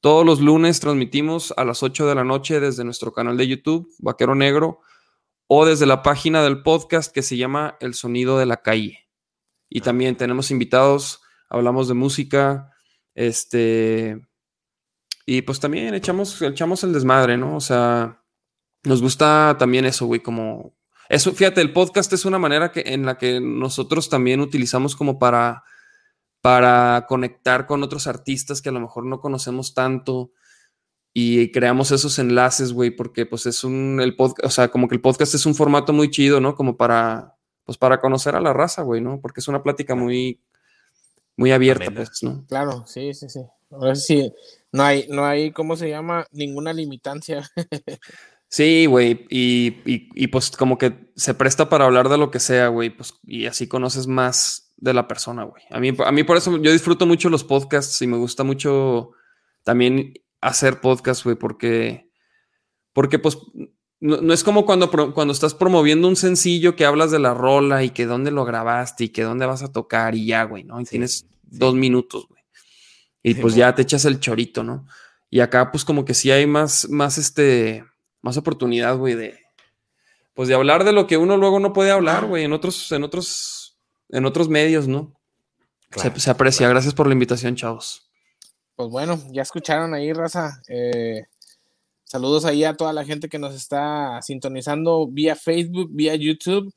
todos los lunes transmitimos a las 8 de la noche desde nuestro canal de YouTube, Vaquero Negro, o desde la página del podcast que se llama El Sonido de la Calle. Y también tenemos invitados, hablamos de música, este, y pues también echamos, echamos el desmadre, ¿no? O sea, nos gusta también eso, güey, como... Eso, fíjate, el podcast es una manera que, en la que nosotros también utilizamos como para para conectar con otros artistas que a lo mejor no conocemos tanto y creamos esos enlaces, güey, porque pues es un, el podcast, o sea, como que el podcast es un formato muy chido, ¿no? Como para, pues para conocer a la raza, güey, ¿no? Porque es una plática muy, muy abierta, pues, ¿no? Claro, sí, sí, sí. Ahora sí, no hay, no hay, ¿cómo se llama? Ninguna limitancia. sí, güey, y, y, y, pues como que se presta para hablar de lo que sea, güey, pues, y así conoces más de la persona, güey. A mí, a mí por eso yo disfruto mucho los podcasts y me gusta mucho también hacer podcasts, güey, porque, porque pues no, es como cuando, cuando estás promoviendo un sencillo que hablas de la rola y que dónde lo grabaste y que dónde vas a tocar y ya, güey, ¿no? Y tienes dos minutos, güey. Y pues ya te echas el chorito, ¿no? Y acá pues como que sí hay más, más este, más oportunidad, güey, de, pues de hablar de lo que uno luego no puede hablar, güey, en otros, en otros en otros medios, ¿no? se, aprecia. Gracias por la invitación, chavos. Pues bueno, ya escucharon ahí, raza. Eh, saludos ahí a toda la gente que nos está sintonizando vía Facebook, vía YouTube.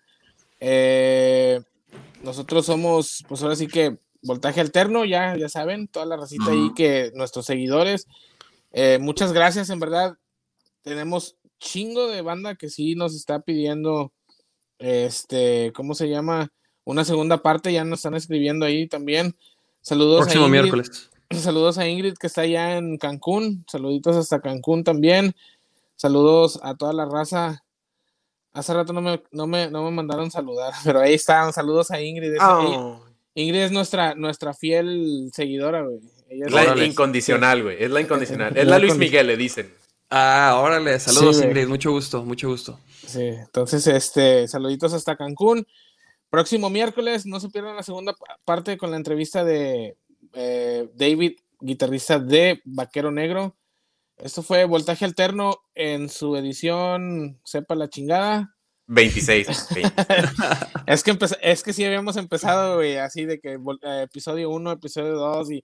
Eh, nosotros somos, pues ahora sí que voltaje alterno, ya, ya saben, toda la racita ahí que nuestros seguidores. Eh, muchas gracias, en verdad. Tenemos chingo de banda que sí nos está pidiendo, este, ¿cómo se llama? Una segunda parte, ya nos están escribiendo ahí también. Saludos Próximo a Ingrid. miércoles. Saludos a Ingrid que está allá en Cancún. Saluditos hasta Cancún también. Saludos a toda la raza. Hace rato no me, no me, no me mandaron saludar, pero ahí están. Saludos a Ingrid. Oh. Ingrid es nuestra, nuestra fiel seguidora, güey. es la incondicional, güey. Es la incondicional. Es la Luis Miguel, le dicen. Ah, órale. Saludos, Ingrid. Mucho gusto, mucho gusto. Sí, entonces, este, saluditos hasta Cancún. Próximo miércoles, no se pierdan la segunda parte con la entrevista de eh, David, guitarrista de Vaquero Negro. Esto fue Voltaje Alterno en su edición, sepa la chingada. 26. es, que es que sí habíamos empezado, así de que eh, episodio 1, episodio 2 y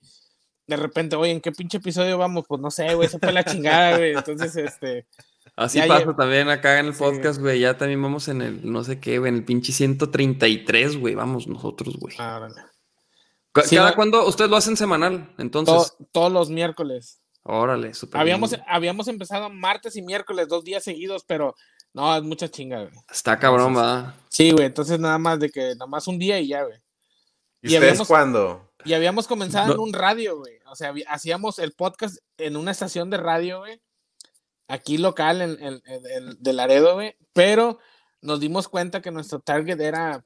de repente, oye, ¿en qué pinche episodio vamos? Pues no sé, güey, sepa la chingada, güey. Entonces, este, Así pasa también acá en el podcast, güey. Ya también vamos en el, no sé qué, güey, en el pinche 133, güey. Vamos nosotros, güey. Ah, ¿Cada cuándo? Ustedes lo hacen semanal, entonces. todos los miércoles. Órale, súper habíamos, habíamos empezado martes y miércoles, dos días seguidos, pero no, es mucha chinga, güey. Está cabrón, va. Sí, güey, entonces nada más de que nada más un día y ya, güey. ¿Y, ustedes cuándo? Y habíamos comenzado en un radio, güey. O sea, hacíamos el podcast en una estación de radio, güey aquí local en, de Laredo, güey, pero nos dimos cuenta que nuestro target era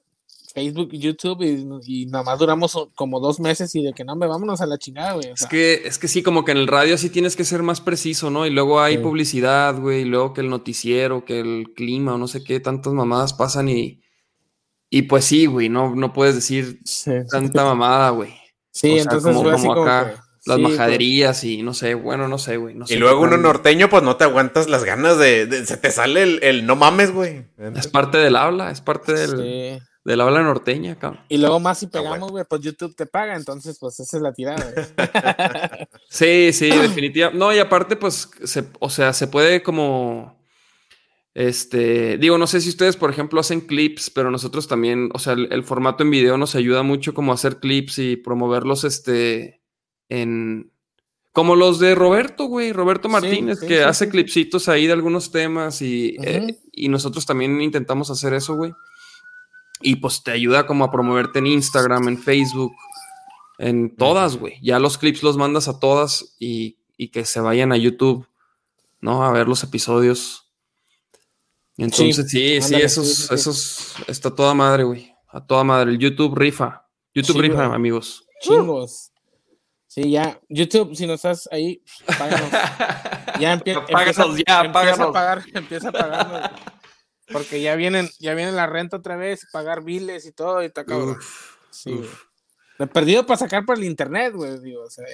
Facebook y YouTube y, y nomás duramos como dos meses y de que no, me vámonos a la chingada, güey. es, que, es que sí, como que en el radio sí tienes que ser más preciso, ¿no? Y luego hay publicidad, güey, y luego que el noticiero, que el clima, o no sé qué, tantas mamadas pasan y, y pues sí, güey, no, no puedes decir tanta mamada, güey. Sí, entonces como, acá las pues. majaderías y no sé, bueno, no sé, güey. y luego uno norteño, pues no te aguantas las ganas de, se te sale el, no mames, güey. Es parte del habla, es parte del, del habla norteña, cabrón. Y luego más si pegamos, güey, pues YouTube te paga, entonces pues esa es la tirada. sí, sí, definitivamente. No, y aparte, pues, se, o sea, se puede como... Este, digo, no sé si ustedes, por ejemplo, hacen clips, pero nosotros también, o sea, el, el formato en video nos ayuda mucho como a hacer clips y promoverlos, este, en... Como los de Roberto, güey, Roberto Martínez, que hace clipsitos ahí de algunos temas y, eh, y nosotros también intentamos hacer eso, güey. Y pues te ayuda como a promoverte en Instagram, en Facebook, en todas, güey. Ya los clips los mandas a todas y, y, que se vayan a YouTube, ¿no? A ver los episodios. Entonces, sí, sí, esos, esos, está toda madre, güey. A toda madre. El YouTube rifa. YouTube rifa, amigos. Chingos. Sí, ya. YouTube, si no estás ahí, páganos. Ya, empieza, ya, empieza a pagar, empieza a pagar. Porque ya vienen, ya viene la renta otra vez, pagar biles y todo, y está cabrón. sí. He perdido para sacar por el internet, güey, digo, o sea,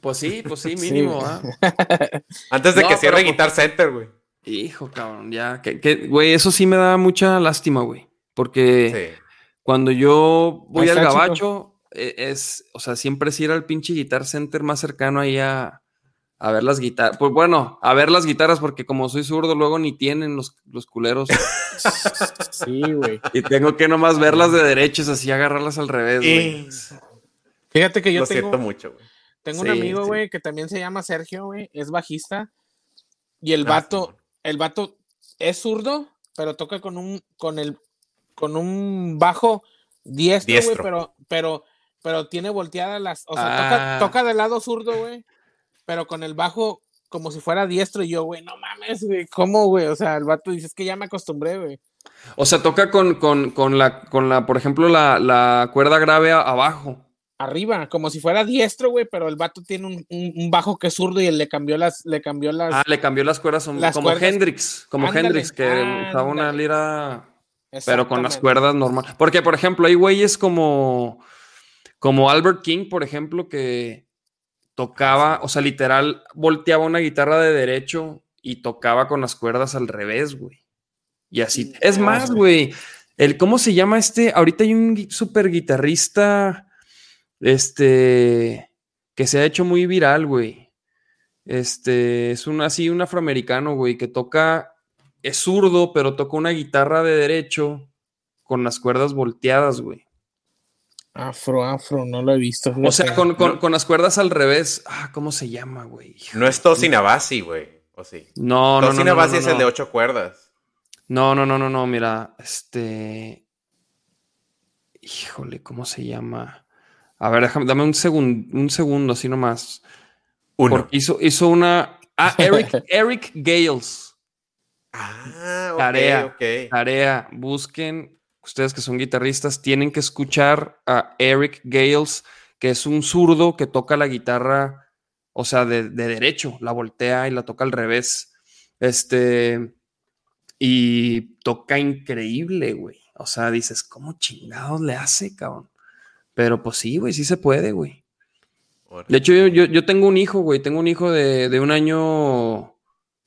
Pues sí, pues sí, mínimo, ¿ah? Antes de que cierre Guitar Center, güey. Hijo, cabrón, ya. Que, güey, eso sí me da mucha lástima, güey. Porque cuando yo voy al gabacho, es, o sea, siempre es ir al pinche Guitar Center más cercano ahí a, ver las guitarras. Pues bueno, a ver las guitarras, porque como soy zurdo, luego ni tienen los, los culeros. Sí, güey. Y tengo que nomás verlas de derechos, así agarrarlas al revés, güey. Fíjate que yo Lo tengo. Siento mucho, güey. Tengo un amigo, güey, que también se llama Sergio, güey. Es bajista. Y el ah, vato, el vato es zurdo, pero toca con un, con el, con un bajo diestro, güey, pero, pero pero tiene volteadas las. O sea, toca, ah. del lado zurdo, güey. Pero con el bajo como si fuera diestro. Y yo, güey, no mames, güey. ¿Cómo, güey? O sea, el vato dice, es que ya me acostumbré, güey. O sea, toca con, con, la, con la, por ejemplo, la, cuerda grave abajo. Arriba, como si fuera diestro, güey, pero el vato tiene un, bajo que es zurdo y él le cambió las, le cambió las. Ah, le cambió las cuerdas, como Hendrix, como Hendrix, que usaba una lira, pero con las cuerdas normales. Porque, por ejemplo, hay güeyes como como Albert King, por ejemplo, que tocaba, o sea, literal, volteaba una guitarra de derecho y tocaba con las cuerdas al revés, güey. Y así. Es más, güey, el, ¿cómo se llama este? Ahorita hay un super guitarrista, este, que se ha hecho muy viral, güey. Este, es un así, un afroamericano, güey, que toca, es zurdo, pero toca una guitarra de derecho con las cuerdas volteadas, güey. Afro, afro, no lo he visto. O sea, con, las cuerdas al revés. Ah, ¿cómo se llama, güey? No es Tosinabasi, güey. ¿O sí? No, no, no. Tosinabasi es el de ocho cuerdas. No, no, no, no, no. Mira, este. Híjole, ¿cómo se llama? A ver, déjame, dame un segundo, un segundo, así nomás. Uno. Porque hizo, hizo una. Ah, Eric, Eric Gales. Ah, ok, tarea, Tarea. Busquen ustedes que son guitarristas, tienen que escuchar a Eric Gales, que es un zurdo que toca la guitarra, o sea, de, derecho, la voltea y la toca al revés. Este, y toca increíble, güey. O sea, dices, ¿cómo chingados le hace, cabrón? Pero pues sí, güey, sí se puede, güey. De hecho, yo, tengo un hijo, güey. Tengo un hijo de, de, un año,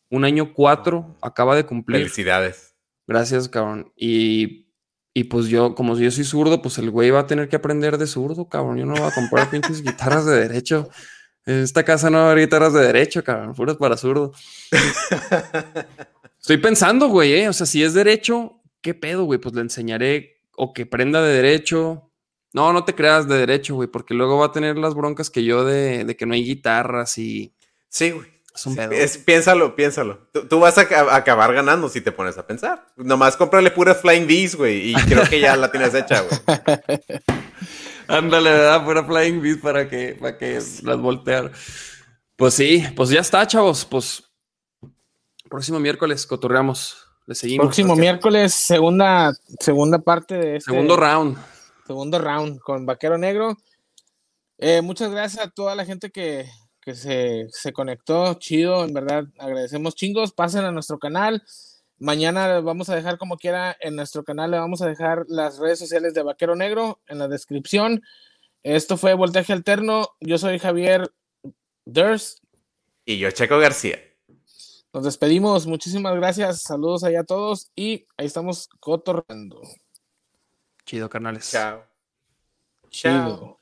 un año cuatro, acaba de cumplir. Felicidades. Gracias, cabrón. Y y pues yo, como yo soy zurdo, pues el güey va a tener que aprender de zurdo, cabrón. Yo no voy a comprar pinches guitarras de derecho. En esta casa no va a haber guitarras de derecho, cabrón. Puras para zurdo. Estoy pensando, güey, ¿eh? O sea, si es derecho, ¿qué pedo, güey? Pues le enseñaré o que prenda de derecho. No, no te creas de derecho, güey, porque luego va a tener las broncas que yo de, de que no hay guitarras y. Sí, güey piénsalo, piénsalo. Tú, vas a, acabar ganando si te pones a pensar. Nomás cómprale pura Flying Bees, güey, y creo que ya la tienes hecha, güey. Ándale, da pura Flying Bees para que, para que las voltear. Pues sí, pues ya está, chavos. Pues próximo miércoles cotorreamos. Le seguimos. Próximo miércoles, segunda, segunda parte de este. Segundo round. Segundo round con Vaquero Negro. Eh, muchas gracias a toda la gente que, que se, se, conectó. Chido, en verdad, agradecemos chingos. Pasen a nuestro canal. Mañana vamos a dejar como quiera en nuestro canal, le vamos a dejar las redes sociales de Vaquero Negro en la descripción. Esto fue Voltaje Alterno. Yo soy Javier Durst. Y yo, Checo García. Nos despedimos. Muchísimas gracias. Saludos allá a todos. Y ahí estamos cotorreando. Chido, carnales. Chao. Chido.